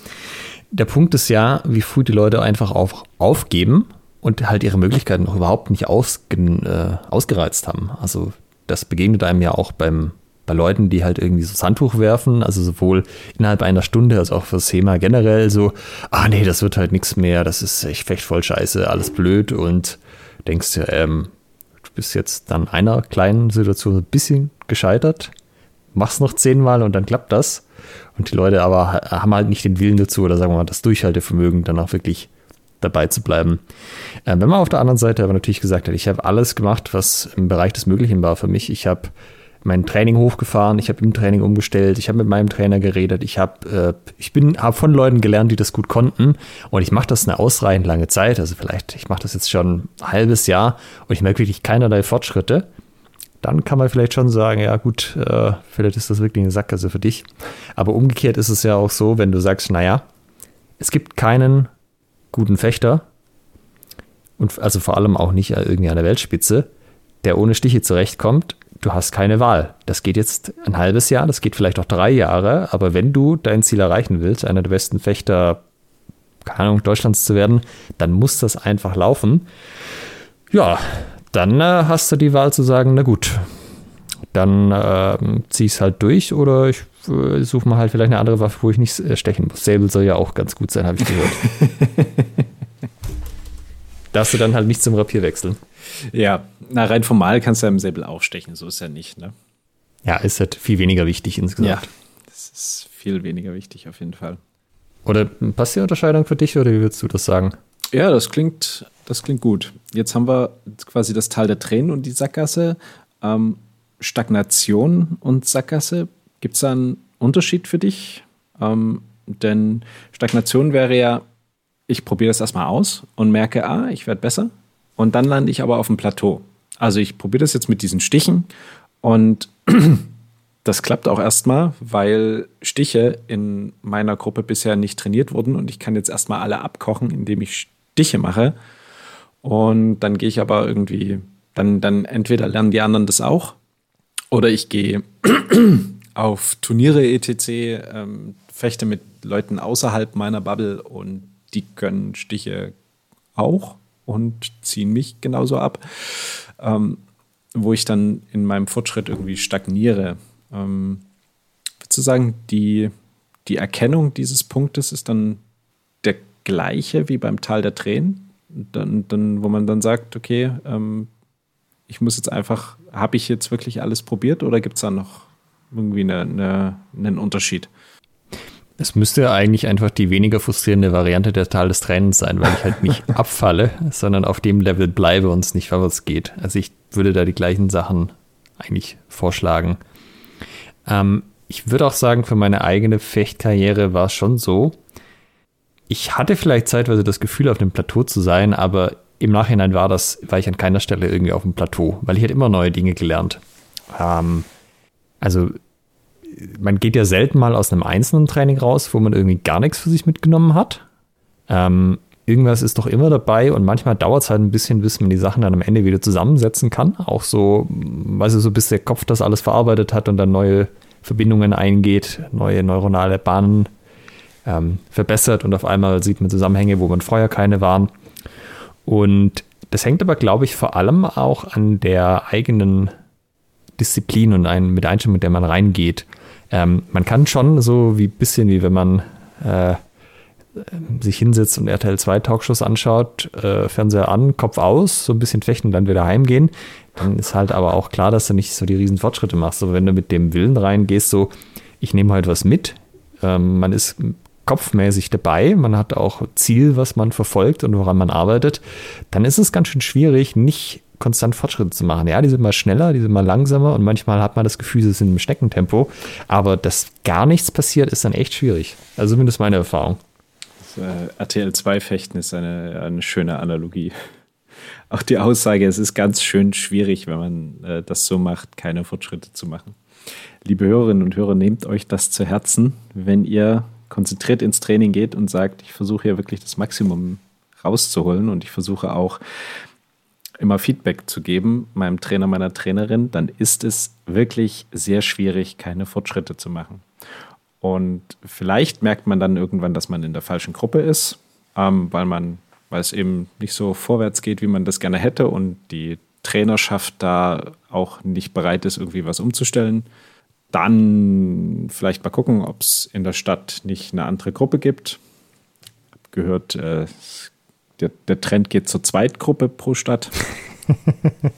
der Punkt ist ja, wie früh die Leute einfach auf, aufgeben und halt ihre Möglichkeiten noch überhaupt nicht ausge, äh, ausgereizt haben. Also, das begegnet einem ja auch beim bei Leuten, die halt irgendwie so Sandtuch werfen, also sowohl innerhalb einer Stunde als auch fürs Thema generell so, ah nee, das wird halt nichts mehr, das ist echt echt voll scheiße, alles blöd und denkst dir, ähm, du bist jetzt dann einer kleinen Situation ein bisschen gescheitert, machst noch zehnmal und dann klappt das. Und die Leute aber haben halt nicht den Willen dazu oder sagen wir mal das Durchhaltevermögen, danach wirklich dabei zu bleiben. Äh, wenn man auf der anderen Seite aber natürlich gesagt hat, ich habe alles gemacht, was im Bereich des Möglichen war für mich. Ich habe mein Training hochgefahren, ich habe im Training umgestellt, ich habe mit meinem Trainer geredet, ich habe äh, ich von Leuten gelernt, die das gut konnten und ich mache das eine ausreichend lange Zeit, also vielleicht ich mache das jetzt schon ein halbes Jahr und ich merke wirklich keinerlei Fortschritte. Dann kann man vielleicht schon sagen, ja gut, äh, vielleicht ist das wirklich eine Sackgasse für dich. Aber umgekehrt ist es ja auch so, wenn du sagst, naja, es gibt keinen guten Fechter und also vor allem auch nicht irgendwie an der Weltspitze, der ohne Stiche zurechtkommt, du hast keine Wahl. Das geht jetzt ein halbes Jahr, das geht vielleicht auch drei Jahre, aber wenn du dein Ziel erreichen willst, einer der besten Fechter, keine Ahnung, Deutschlands zu werden, dann muss das einfach laufen. Ja, dann äh, hast du die Wahl zu sagen, na gut, dann äh, zieh ich es halt durch oder ich äh, suche mal halt vielleicht eine andere Waffe, wo ich nicht äh, stechen muss. Sable soll ja auch ganz gut sein, habe ich gehört. Darfst du dann halt nicht zum Rapier wechseln. Ja, na rein formal kannst du ja im Säbel aufstechen, so ist ja nicht, ne? Ja, ist halt viel weniger wichtig insgesamt. Ja, das ist viel weniger wichtig auf jeden Fall. Oder passt die Unterscheidung für dich oder wie würdest du das sagen? Ja, das klingt, das klingt gut. Jetzt haben wir quasi das Tal der Tränen und die Sackgasse. Ähm, Stagnation und Sackgasse, gibt es da einen Unterschied für dich? Ähm, denn Stagnation wäre ja, ich probiere das erstmal aus und merke, ah, ich werde besser. Und dann lande ich aber auf dem Plateau. Also ich probiere das jetzt mit diesen Stichen und das klappt auch erstmal, weil Stiche in meiner Gruppe bisher nicht trainiert wurden und ich kann jetzt erstmal alle abkochen, indem ich Stiche mache. Und dann gehe ich aber irgendwie, dann, dann entweder lernen die anderen das auch oder ich gehe auf Turniere etc., ähm, fechte mit Leuten außerhalb meiner Bubble und die können Stiche auch und ziehen mich genauso ab, ähm, wo ich dann in meinem Fortschritt irgendwie stagniere. Ähm, würdest du sagen, die, die Erkennung dieses Punktes ist dann der gleiche wie beim Tal der Tränen? Dann, dann, wo man dann sagt, okay, ähm, ich muss jetzt einfach, habe ich jetzt wirklich alles probiert oder gibt es da noch irgendwie eine, eine, einen Unterschied? Es müsste eigentlich einfach die weniger frustrierende Variante der Tal des Tränens sein, weil ich halt nicht abfalle, sondern auf dem Level bleibe und es nicht vorwärts geht. Also ich würde da die gleichen Sachen eigentlich vorschlagen. Ähm, ich würde auch sagen, für meine eigene Fechtkarriere war es schon so. Ich hatte vielleicht zeitweise das Gefühl, auf dem Plateau zu sein, aber im Nachhinein war das, war ich an keiner Stelle irgendwie auf dem Plateau, weil ich hätte immer neue Dinge gelernt. Ähm, also man geht ja selten mal aus einem einzelnen Training raus, wo man irgendwie gar nichts für sich mitgenommen hat. Ähm, irgendwas ist doch immer dabei und manchmal dauert es halt ein bisschen, bis man die Sachen dann am Ende wieder zusammensetzen kann. Auch so, weißt du, so bis der Kopf das alles verarbeitet hat und dann neue Verbindungen eingeht, neue neuronale Bahnen ähm, verbessert und auf einmal sieht man Zusammenhänge, wo man vorher keine waren. Und das hängt aber, glaube ich, vor allem auch an der eigenen Disziplin und ein, mit Einstellung, mit der man reingeht. Ähm, man kann schon so wie bisschen wie wenn man äh, sich hinsetzt und RTL 2 Talkshows anschaut, äh, Fernseher an, Kopf aus, so ein bisschen fechten, dann wieder heimgehen. Dann ist halt aber auch klar, dass du nicht so die riesen Fortschritte machst. Aber wenn du mit dem Willen reingehst, so, ich nehme halt was mit, ähm, man ist kopfmäßig dabei, man hat auch Ziel, was man verfolgt und woran man arbeitet, dann ist es ganz schön schwierig, nicht konstant Fortschritte zu machen. Ja, die sind mal schneller, die sind mal langsamer und manchmal hat man das Gefühl, sie sind im Schneckentempo, aber dass gar nichts passiert, ist dann echt schwierig. Also zumindest meine Erfahrung. Das, äh, RTL 2 Fechten ist eine, eine schöne Analogie. Auch die Aussage, es ist ganz schön schwierig, wenn man äh, das so macht, keine Fortschritte zu machen. Liebe Hörerinnen und Hörer, nehmt euch das zu Herzen, wenn ihr konzentriert ins Training geht und sagt, ich versuche hier wirklich das Maximum rauszuholen und ich versuche auch immer Feedback zu geben, meinem Trainer, meiner Trainerin, dann ist es wirklich sehr schwierig, keine Fortschritte zu machen. Und vielleicht merkt man dann irgendwann, dass man in der falschen Gruppe ist, ähm, weil man, weil es eben nicht so vorwärts geht, wie man das gerne hätte und die Trainerschaft da auch nicht bereit ist, irgendwie was umzustellen dann vielleicht mal gucken, ob es in der Stadt nicht eine andere Gruppe gibt. Habe gehört, äh, der, der, Trend geht zur Zweitgruppe pro Stadt.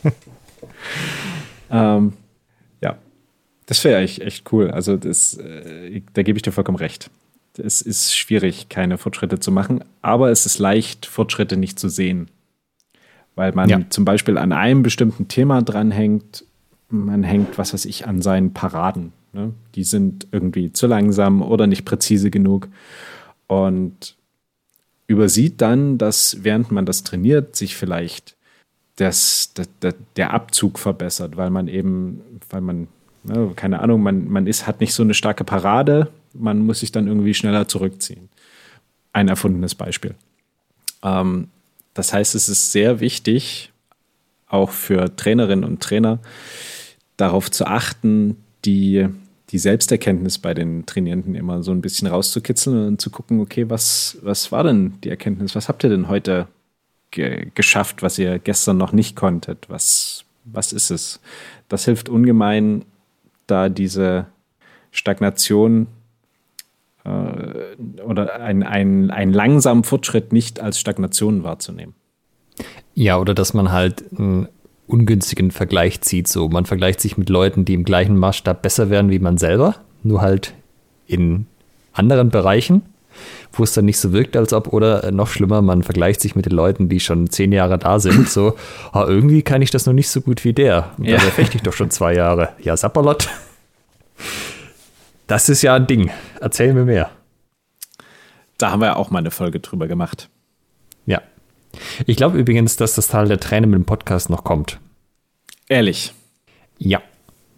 ähm, ja, das wäre echt, echt cool. Also das, äh, da gebe ich dir vollkommen recht. Es ist schwierig, keine Fortschritte zu machen, aber es ist leicht, Fortschritte nicht zu sehen. Weil man ja. zum Beispiel an einem bestimmten Thema dranhängt man hängt, was weiß ich, an seinen Paraden. Ne? Die sind irgendwie zu langsam oder nicht präzise genug. Und übersieht dann, dass während man das trainiert, sich vielleicht das, das, der Abzug verbessert, weil man eben, weil man, ne, keine Ahnung, man, man ist, hat nicht so eine starke Parade, man muss sich dann irgendwie schneller zurückziehen. Ein erfundenes Beispiel. Ähm, das heißt, es ist sehr wichtig, auch für Trainerinnen und Trainer, darauf zu achten, die, die Selbsterkenntnis bei den Trainierenden immer so ein bisschen rauszukitzeln und zu gucken, okay, was, was war denn die Erkenntnis? Was habt ihr denn heute ge geschafft, was ihr gestern noch nicht konntet? Was, was ist es? Das hilft ungemein, da diese Stagnation äh, oder ein, ein, langsamen Fortschritt nicht als Stagnation wahrzunehmen. Ja, oder dass man halt ein ungünstigen Vergleich zieht. So, man vergleicht sich mit Leuten, die im gleichen Maßstab besser werden wie man selber, nur halt in anderen Bereichen, wo es dann nicht so wirkt, als ob, oder noch schlimmer, man vergleicht sich mit den Leuten, die schon zehn Jahre da sind. So, ah, irgendwie kann ich das noch nicht so gut wie der. Und ja. dabei fechte ich doch schon zwei Jahre. Ja, Sapperlot. Das ist ja ein Ding. Erzähl mir mehr. Da haben wir ja auch mal eine Folge drüber gemacht. Ich glaube übrigens, dass das Teil der Tränen mit dem Podcast noch kommt. Ehrlich? Ja,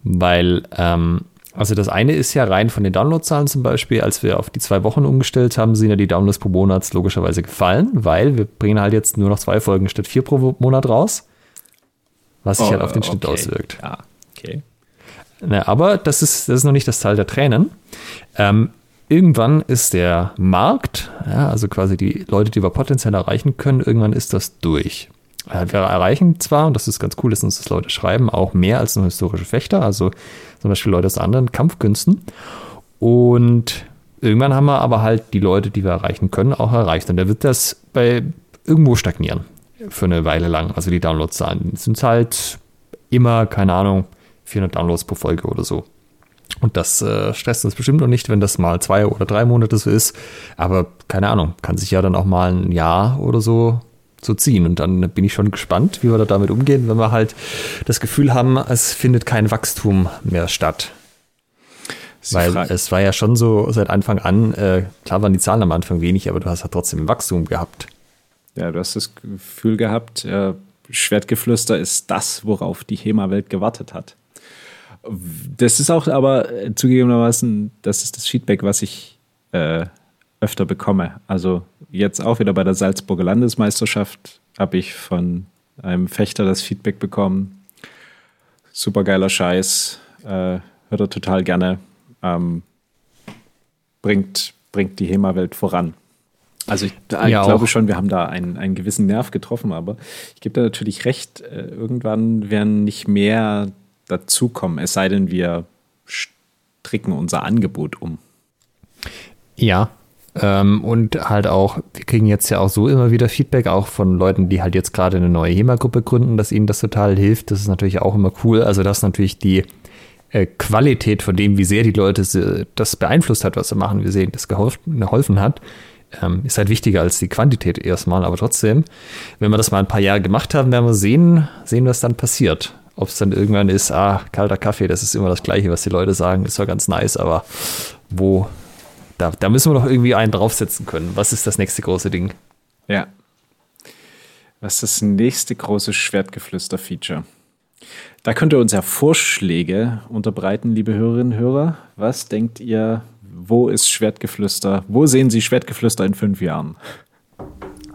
weil, ähm, also das eine ist ja rein von den Downloadzahlen zum Beispiel, als wir auf die zwei Wochen umgestellt haben, sind ja die Downloads pro Monat logischerweise gefallen, weil wir bringen halt jetzt nur noch zwei Folgen statt vier pro Monat raus, was sich oh, halt auf den Schnitt okay. auswirkt. Ja, okay. Na, aber das ist, das ist noch nicht das Teil der Tränen. Ähm, irgendwann ist der Markt, ja, also quasi die Leute, die wir potenziell erreichen können, irgendwann ist das durch. Wir erreichen zwar, und das ist ganz cool, dass uns das Leute schreiben, auch mehr als nur historische Fechter, also zum Beispiel Leute aus anderen Kampfkünsten. Und irgendwann haben wir aber halt die Leute, die wir erreichen können, auch erreicht. Und da wird das bei irgendwo stagnieren für eine Weile lang. Also die Downloadzahlen sind halt immer, keine Ahnung, 400 Downloads pro Folge oder so. Und das äh, stresst uns bestimmt noch nicht, wenn das mal zwei oder drei Monate so ist. Aber keine Ahnung, kann sich ja dann auch mal ein Jahr oder so zu ziehen. Und dann bin ich schon gespannt, wie wir da damit umgehen, wenn wir halt das Gefühl haben, es findet kein Wachstum mehr statt. Weil Frage. es war ja schon so seit Anfang an, äh, klar waren die Zahlen am Anfang wenig, aber du hast ja trotzdem Wachstum gehabt. Ja, du hast das Gefühl gehabt, äh, Schwertgeflüster ist das, worauf die HEMA-Welt gewartet hat. Das ist auch aber äh, zugegebenermaßen, das ist das Feedback, was ich äh, öfter bekomme. Also jetzt auch wieder bei der Salzburger Landesmeisterschaft habe ich von einem Fechter das Feedback bekommen. Supergeiler Scheiß, äh, hört er total gerne. Ähm, bringt, bringt die HEMA-Welt voran. Also ich, ich ja, glaube auch. schon, wir haben da einen, einen gewissen Nerv getroffen, aber ich gebe da natürlich recht, äh, irgendwann werden nicht mehr dazukommen, es sei denn, wir stricken unser Angebot um. Ja, ähm, und halt auch, wir kriegen jetzt ja auch so immer wieder Feedback, auch von Leuten, die halt jetzt gerade eine neue HEMA-Gruppe gründen, dass ihnen das total hilft. Das ist natürlich auch immer cool. Also, dass natürlich die äh, Qualität von dem, wie sehr die Leute das beeinflusst hat, was sie machen, wie sehr ihnen das geholfen hat, ähm, ist halt wichtiger als die Quantität erstmal. Aber trotzdem, wenn wir das mal ein paar Jahre gemacht haben, werden wir sehen, sehen, was dann passiert. Ob es dann irgendwann ist, ah, kalter Kaffee, das ist immer das Gleiche, was die Leute sagen, ist zwar ganz nice, aber wo, da, da müssen wir doch irgendwie einen draufsetzen können. Was ist das nächste große Ding? Ja. Was ist das nächste große Schwertgeflüster-Feature? Da könnt ihr uns ja Vorschläge unterbreiten, liebe Hörerinnen und Hörer. Was denkt ihr, wo ist Schwertgeflüster? Wo sehen Sie Schwertgeflüster in fünf Jahren?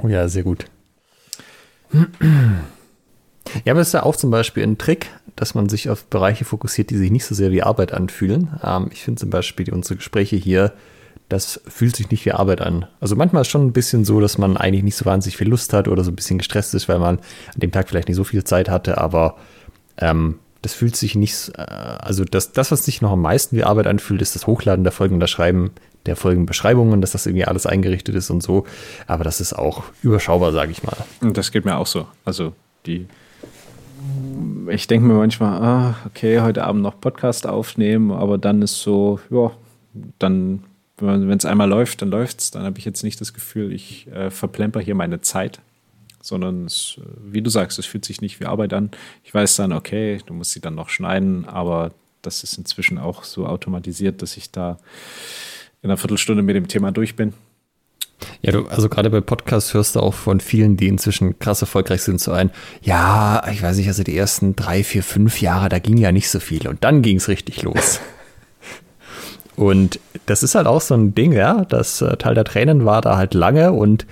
Oh ja, sehr gut. Ja, aber es ist ja auch zum Beispiel ein Trick, dass man sich auf Bereiche fokussiert, die sich nicht so sehr wie Arbeit anfühlen. Ähm, ich finde zum Beispiel unsere Gespräche hier, das fühlt sich nicht wie Arbeit an. Also manchmal ist es schon ein bisschen so, dass man eigentlich nicht so wahnsinnig viel Lust hat oder so ein bisschen gestresst ist, weil man an dem Tag vielleicht nicht so viel Zeit hatte, aber ähm, das fühlt sich nicht, äh, also das, das, was sich noch am meisten wie Arbeit anfühlt, ist das Hochladen der Folgen, das Schreiben der Folgenbeschreibungen, dass das irgendwie alles eingerichtet ist und so. Aber das ist auch überschaubar, sage ich mal. Und das geht mir auch so. Also die, ich denke mir manchmal, ah, okay, heute Abend noch Podcast aufnehmen, aber dann ist so, ja, dann, wenn es einmal läuft, dann läuft es. Dann habe ich jetzt nicht das Gefühl, ich äh, verplemper hier meine Zeit sondern es, wie du sagst, es fühlt sich nicht wie Arbeit an. Ich weiß dann, okay, du musst sie dann noch schneiden, aber das ist inzwischen auch so automatisiert, dass ich da in einer Viertelstunde mit dem Thema durch bin. Ja, du, also gerade bei Podcasts hörst du auch von vielen, die inzwischen krass erfolgreich sind, so ein, ja, ich weiß nicht, also die ersten drei, vier, fünf Jahre, da ging ja nicht so viel und dann ging es richtig los. Und das ist halt auch so ein Ding, ja. Das äh, Teil der Tränen war da halt lange und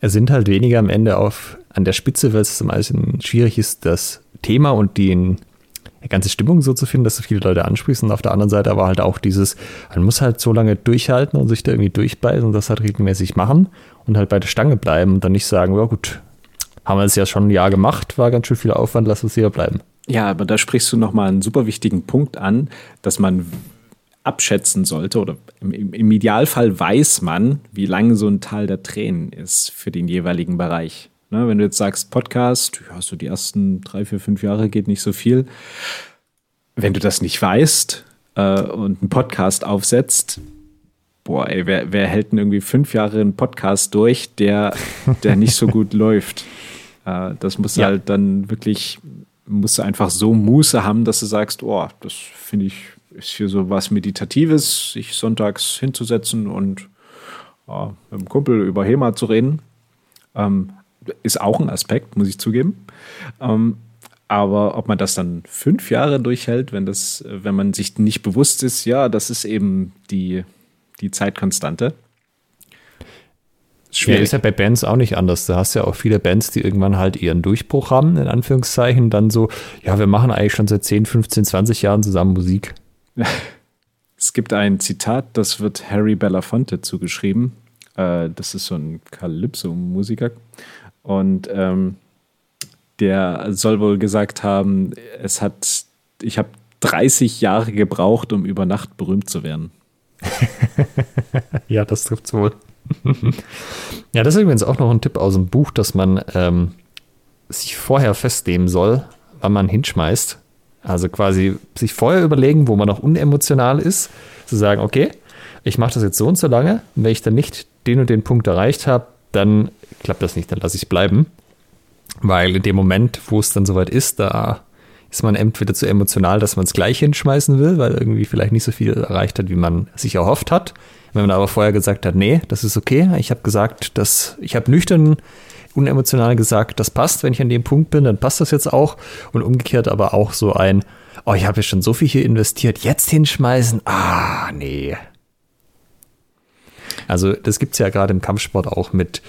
es sind halt weniger am Ende auf, an der Spitze, weil es zum einen schwierig ist, das Thema und die ganze Stimmung so zu finden, dass so viele Leute ansprießen. Und auf der anderen Seite aber halt auch dieses, man muss halt so lange durchhalten und sich da irgendwie durchbeißen und das halt regelmäßig machen und halt bei der Stange bleiben und dann nicht sagen, ja gut, haben wir es ja schon ein Jahr gemacht, war ganz schön viel Aufwand, lass uns hier bleiben. Ja, aber da sprichst du nochmal einen super wichtigen Punkt an, dass man abschätzen sollte oder im, im, Idealfall weiß man, wie lang so ein Tal der Tränen ist für den jeweiligen Bereich. Ne, wenn du jetzt sagst Podcast, ja, so die ersten drei, vier, fünf Jahre geht nicht so viel. Wenn du das nicht weißt äh, und einen Podcast aufsetzt, boah, ey, wer, wer hält denn irgendwie fünf Jahre einen Podcast durch, der, der nicht so gut läuft? Äh, das muss ja. halt dann wirklich, musst du einfach so Muße haben, dass du sagst, oh, das finde ich ist hier so was Meditatives, sich sonntags hinzusetzen und äh, mit dem Kumpel über HEMA zu reden. Ähm, ist auch ein Aspekt, muss ich zugeben. Ähm, aber ob man das dann fünf Jahre durchhält, wenn, das, wenn man sich nicht bewusst ist, ja, das ist eben die, die Zeitkonstante. Schwierig. Ja, ist ja bei Bands auch nicht anders. Da hast du ja auch viele Bands, die irgendwann halt ihren Durchbruch haben, in Anführungszeichen, dann so, ja, wir machen eigentlich schon seit 10, 15, 20 Jahren zusammen Musik. Es gibt ein Zitat, das wird Harry Belafonte zugeschrieben. Äh, das ist so ein Calypso-Musiker. Und ähm, der soll wohl gesagt haben, es hat, ich habe 30 Jahre gebraucht, um über Nacht berühmt zu werden. ja, das trifft wohl. ja, das ist übrigens auch noch ein Tipp aus dem Buch, dass man ähm, sich vorher festnehmen soll, wann man hinschmeißt. Also quasi sich vorher überlegen, wo man noch unemotional ist, zu sagen, okay, ich mache das jetzt so und so lange. Und wenn ich dann nicht den und den Punkt erreicht habe, dann klappt das nicht, dann lasse ich es bleiben. Weil in dem Moment, wo es dann soweit ist, da ist man entweder zu emotional, dass man es gleich hinschmeißen will, weil irgendwie vielleicht nicht so viel erreicht hat, wie man sich erhofft hat. Wenn man aber vorher gesagt hat, nee, das ist okay, ich habe gesagt, dass ich habe nüchtern unemotional gesagt, das passt, wenn ich an dem Punkt bin, dann passt das jetzt auch. Und umgekehrt aber auch so ein, oh, ich habe ja schon so viel hier investiert, jetzt hinschmeißen, ah, nee, also das gibt es ja gerade im Kampfsport auch mit,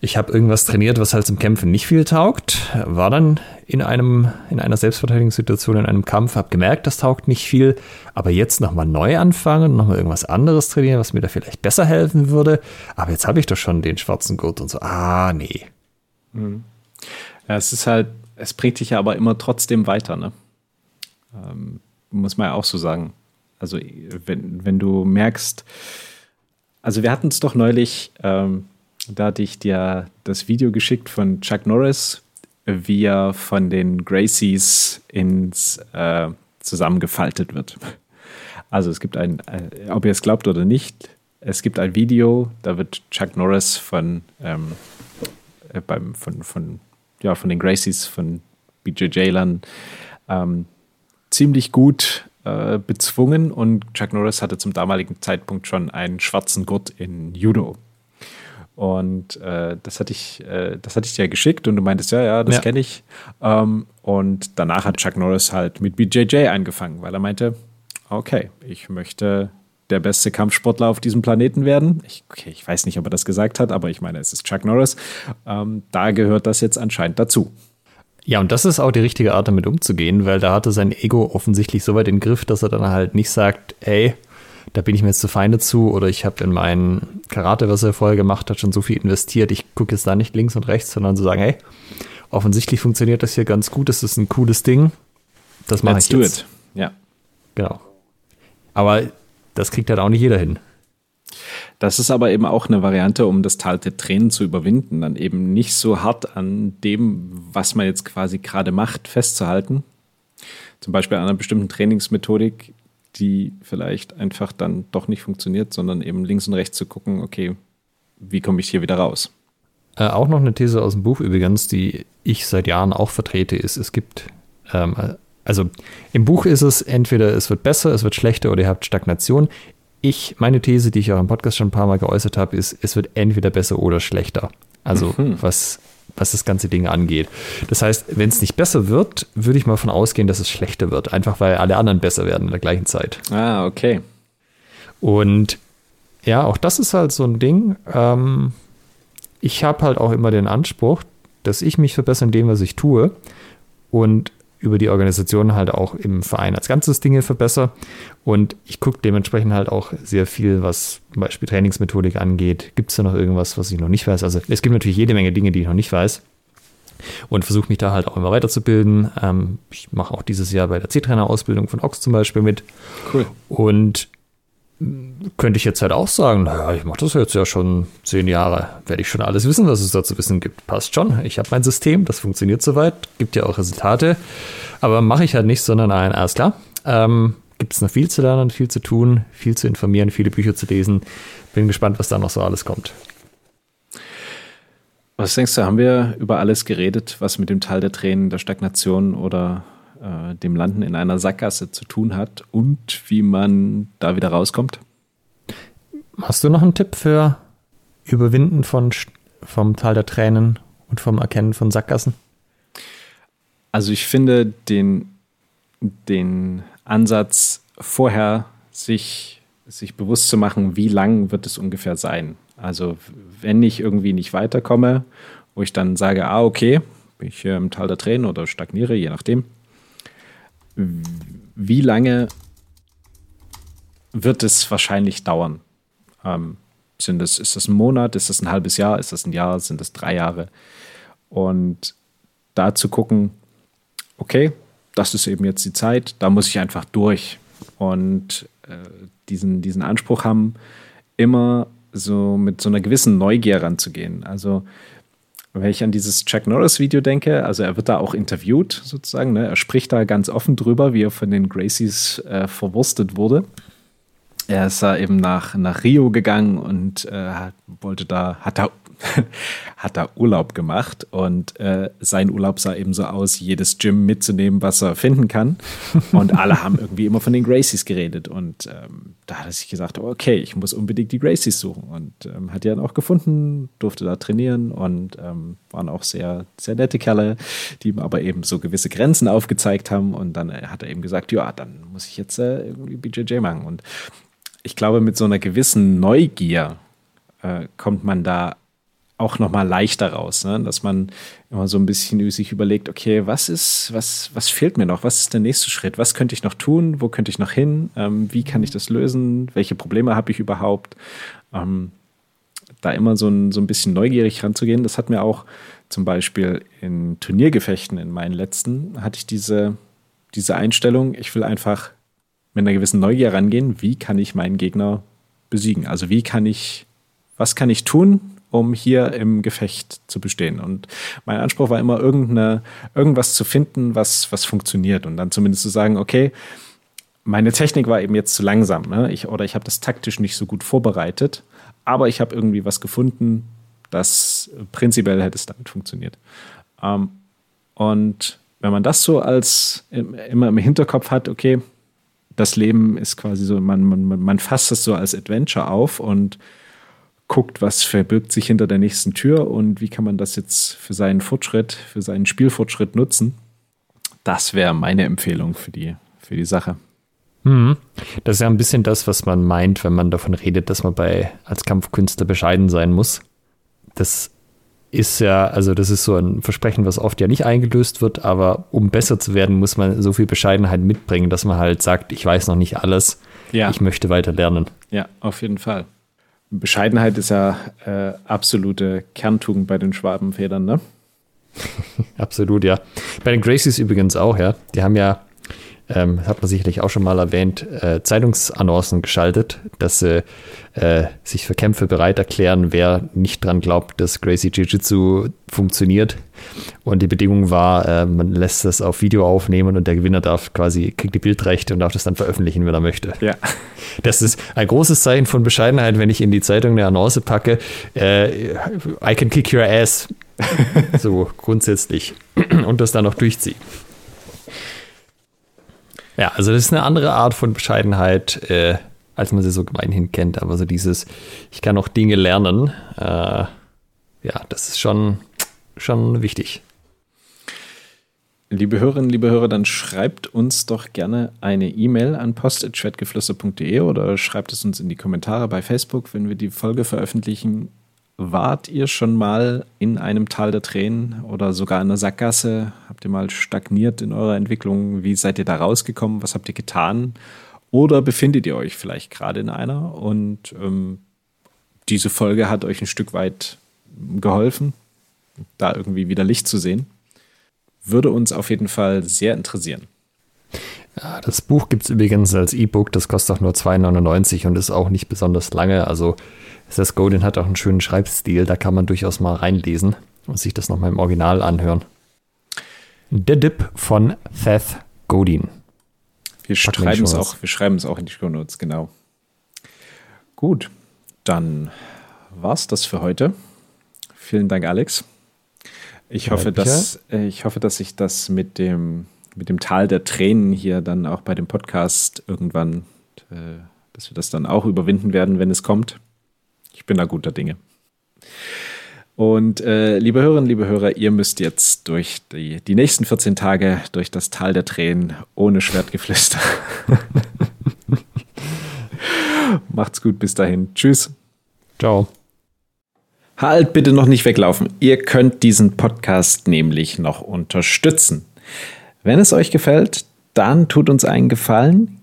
ich habe irgendwas trainiert, was halt zum Kämpfen nicht viel taugt, war dann in einem, in einer Selbstverteidigungssituation, in einem Kampf, habe gemerkt, das taugt nicht viel, aber jetzt nochmal neu anfangen, nochmal irgendwas anderes trainieren, was mir da vielleicht besser helfen würde, aber jetzt habe ich doch schon den schwarzen Gurt und so, ah, nee. Mhm. Ja, es ist halt, es bringt dich ja aber immer trotzdem weiter, ne? Ähm, muss man ja auch so sagen. Also wenn, wenn du merkst, also wir hatten es doch neulich, ähm, da hatte ich dir das Video geschickt von Chuck Norris, wie er von den Gracies ins äh, zusammengefaltet wird. Also es gibt ein, äh, ob ihr es glaubt oder nicht, es gibt ein Video, da wird Chuck Norris von, ähm, äh, beim, von, von, ja, von den Gracies, von BJJ-Lern ähm, ziemlich gut äh, bezwungen und Chuck Norris hatte zum damaligen Zeitpunkt schon einen schwarzen Gurt in Judo. Und äh, das hatte ich, äh, das hatte ich dir geschickt und du meintest, ja, ja, das ja. kenne ich. Ähm, und danach hat Chuck Norris halt mit BJJ angefangen, weil er meinte, okay, ich möchte der beste Kampfsportler auf diesem Planeten werden. Ich, okay, ich weiß nicht, ob er das gesagt hat, aber ich meine, es ist Chuck Norris. Ähm, da gehört das jetzt anscheinend dazu. Ja, und das ist auch die richtige Art, damit umzugehen, weil da hatte sein Ego offensichtlich so weit in den Griff, dass er dann halt nicht sagt, ey, da bin ich mir jetzt zu feine zu oder ich habe in meinen Karate, was er vorher gemacht hat, schon so viel investiert, ich gucke jetzt da nicht links und rechts, sondern zu so sagen, hey, offensichtlich funktioniert das hier ganz gut, das ist ein cooles Ding, das mache ich jetzt. It. Ja. Genau. Aber das kriegt halt auch nicht jeder hin. Das ist aber eben auch eine Variante, um das Tal der Tränen zu überwinden, dann eben nicht so hart an dem, was man jetzt quasi gerade macht, festzuhalten. Zum Beispiel an einer bestimmten Trainingsmethodik, die vielleicht einfach dann doch nicht funktioniert, sondern eben links und rechts zu gucken, okay, wie komme ich hier wieder raus? Äh, auch noch eine These aus dem Buch übrigens, die ich seit Jahren auch vertrete, ist, es gibt, ähm, also im Buch ist es entweder es wird besser, es wird schlechter oder ihr habt Stagnation ich, meine These, die ich auch im Podcast schon ein paar Mal geäußert habe, ist, es wird entweder besser oder schlechter. Also mhm. was, was das ganze Ding angeht. Das heißt, wenn es nicht besser wird, würde ich mal davon ausgehen, dass es schlechter wird. Einfach weil alle anderen besser werden in der gleichen Zeit. Ah, okay. Und ja, auch das ist halt so ein Ding. Ähm, ich habe halt auch immer den Anspruch, dass ich mich verbessere in dem, was ich tue. Und über die Organisation halt auch im Verein als ganzes Dinge verbessere. Und ich gucke dementsprechend halt auch sehr viel, was zum Beispiel Trainingsmethodik angeht. Gibt es da noch irgendwas, was ich noch nicht weiß? Also es gibt natürlich jede Menge Dinge, die ich noch nicht weiß. Und versuche mich da halt auch immer weiterzubilden. Ähm, ich mache auch dieses Jahr bei der C-Trainer-Ausbildung von Ox zum Beispiel mit. Cool. Und könnte ich jetzt halt auch sagen, naja, ich mache das jetzt ja schon zehn Jahre, werde ich schon alles wissen, was es da zu wissen gibt. Passt schon, ich habe mein System, das funktioniert soweit, gibt ja auch Resultate, aber mache ich halt nicht, sondern ein, alles klar, ähm, gibt es noch viel zu lernen, viel zu tun, viel zu informieren, viele Bücher zu lesen. Bin gespannt, was da noch so alles kommt. Was denkst du, haben wir über alles geredet, was mit dem Teil der Tränen, der Stagnation oder äh, dem Landen in einer Sackgasse zu tun hat und wie man da wieder rauskommt. Hast du noch einen Tipp für Überwinden von, vom Tal der Tränen und vom Erkennen von Sackgassen? Also ich finde den, den Ansatz vorher sich, sich bewusst zu machen, wie lang wird es ungefähr sein. Also wenn ich irgendwie nicht weiterkomme, wo ich dann sage, ah okay, bin ich hier im Tal der Tränen oder stagniere, je nachdem, wie lange wird es wahrscheinlich dauern? Ähm, sind das, ist das ein Monat, ist das ein halbes Jahr, ist das ein Jahr, sind das drei Jahre? Und da zu gucken, okay, das ist eben jetzt die Zeit, da muss ich einfach durch. Und äh, diesen, diesen Anspruch haben, immer so mit so einer gewissen Neugier ranzugehen. Also wenn ich an dieses Chuck Norris-Video denke, also er wird da auch interviewt sozusagen, ne? er spricht da ganz offen drüber, wie er von den Gracies äh, verwurstet wurde. Er ist da eben nach, nach Rio gegangen und äh, wollte da, hat da hat da Urlaub gemacht und äh, sein Urlaub sah eben so aus, jedes Gym mitzunehmen, was er finden kann. Und alle haben irgendwie immer von den Gracies geredet. Und ähm, da hat er sich gesagt, okay, ich muss unbedingt die Gracies suchen. Und ähm, hat die dann auch gefunden, durfte da trainieren und ähm, waren auch sehr, sehr nette Kerle, die ihm aber eben so gewisse Grenzen aufgezeigt haben. Und dann äh, hat er eben gesagt, ja, dann muss ich jetzt äh, irgendwie BJJ machen. Und ich glaube, mit so einer gewissen Neugier äh, kommt man da auch noch mal leichter raus, ne? dass man immer so ein bisschen sich überlegt, okay, was ist, was, was fehlt mir noch? Was ist der nächste Schritt? Was könnte ich noch tun? Wo könnte ich noch hin? Ähm, wie kann ich das lösen? Welche Probleme habe ich überhaupt? Ähm, da immer so ein, so ein bisschen neugierig ranzugehen, das hat mir auch zum Beispiel in Turniergefechten in meinen letzten, hatte ich diese, diese Einstellung, ich will einfach mit einer gewissen Neugier rangehen, wie kann ich meinen Gegner besiegen? Also wie kann ich, was kann ich tun, um hier im Gefecht zu bestehen. Und mein Anspruch war immer, irgendeine, irgendwas zu finden, was, was funktioniert. Und dann zumindest zu sagen, okay, meine Technik war eben jetzt zu langsam. Ne? Ich, oder ich habe das taktisch nicht so gut vorbereitet, aber ich habe irgendwie was gefunden, das prinzipiell hätte es damit funktioniert. Ähm, und wenn man das so als immer im Hinterkopf hat, okay, das Leben ist quasi so, man, man, man fasst es so als Adventure auf und guckt, was verbirgt sich hinter der nächsten Tür und wie kann man das jetzt für seinen Fortschritt, für seinen Spielfortschritt nutzen. Das wäre meine Empfehlung für die, für die Sache. Mhm. Das ist ja ein bisschen das, was man meint, wenn man davon redet, dass man bei als Kampfkünstler bescheiden sein muss. Das ist ja, also das ist so ein Versprechen, was oft ja nicht eingelöst wird, aber um besser zu werden, muss man so viel Bescheidenheit mitbringen, dass man halt sagt, ich weiß noch nicht alles, ja. ich möchte weiter lernen. Ja, auf jeden Fall. Bescheidenheit ist ja äh, absolute Kerntugend bei den Schwabenfedern, ne? Absolut, ja. Bei den Gracies übrigens auch, ja. Die haben ja ähm, hat man sicherlich auch schon mal erwähnt, äh, Zeitungsannoncen geschaltet, dass sie äh, sich für Kämpfe bereit erklären, wer nicht dran glaubt, dass Gracie Jiu-Jitsu funktioniert. Und die Bedingung war, äh, man lässt das auf Video aufnehmen und der Gewinner darf quasi, kriegt die Bildrechte und darf das dann veröffentlichen, wenn er möchte. Ja. Das ist ein großes Zeichen von Bescheidenheit, wenn ich in die Zeitung eine Annonce packe, äh, I can kick your ass. so grundsätzlich. und das dann noch durchziehe. Ja, also das ist eine andere Art von Bescheidenheit, äh, als man sie so gemeinhin kennt. Aber so dieses, ich kann auch Dinge lernen, äh, ja, das ist schon, schon wichtig. Liebe Hörerinnen, liebe Hörer, dann schreibt uns doch gerne eine E-Mail an post.schwertgeflüster.de oder schreibt es uns in die Kommentare bei Facebook, wenn wir die Folge veröffentlichen. Wart ihr schon mal in einem Tal der Tränen oder sogar in einer Sackgasse? Habt ihr mal stagniert in eurer Entwicklung? Wie seid ihr da rausgekommen? Was habt ihr getan? Oder befindet ihr euch vielleicht gerade in einer und ähm, diese Folge hat euch ein Stück weit geholfen, da irgendwie wieder Licht zu sehen? Würde uns auf jeden Fall sehr interessieren. Ja, das Buch gibt es übrigens als E-Book, das kostet auch nur 2,99 und ist auch nicht besonders lange. Also Seth Godin hat auch einen schönen Schreibstil, da kann man durchaus mal reinlesen und sich das nochmal im Original anhören. Der Dip von Seth Godin. Wir schreiben, es auch, wir schreiben es auch in die Show Notes, genau. Gut, dann war es das für heute. Vielen Dank, Alex. Ich hoffe, dass, äh, ich hoffe, dass ich das mit dem, mit dem Tal der Tränen hier dann auch bei dem Podcast irgendwann, äh, dass wir das dann auch überwinden werden, wenn es kommt. Ich bin da guter Dinge. Und äh, liebe Hörerinnen, liebe Hörer, ihr müsst jetzt durch die, die nächsten 14 Tage durch das Tal der Tränen ohne Schwertgeflüster. Macht's gut, bis dahin. Tschüss. Ciao. Halt bitte noch nicht weglaufen. Ihr könnt diesen Podcast nämlich noch unterstützen. Wenn es euch gefällt, dann tut uns einen Gefallen,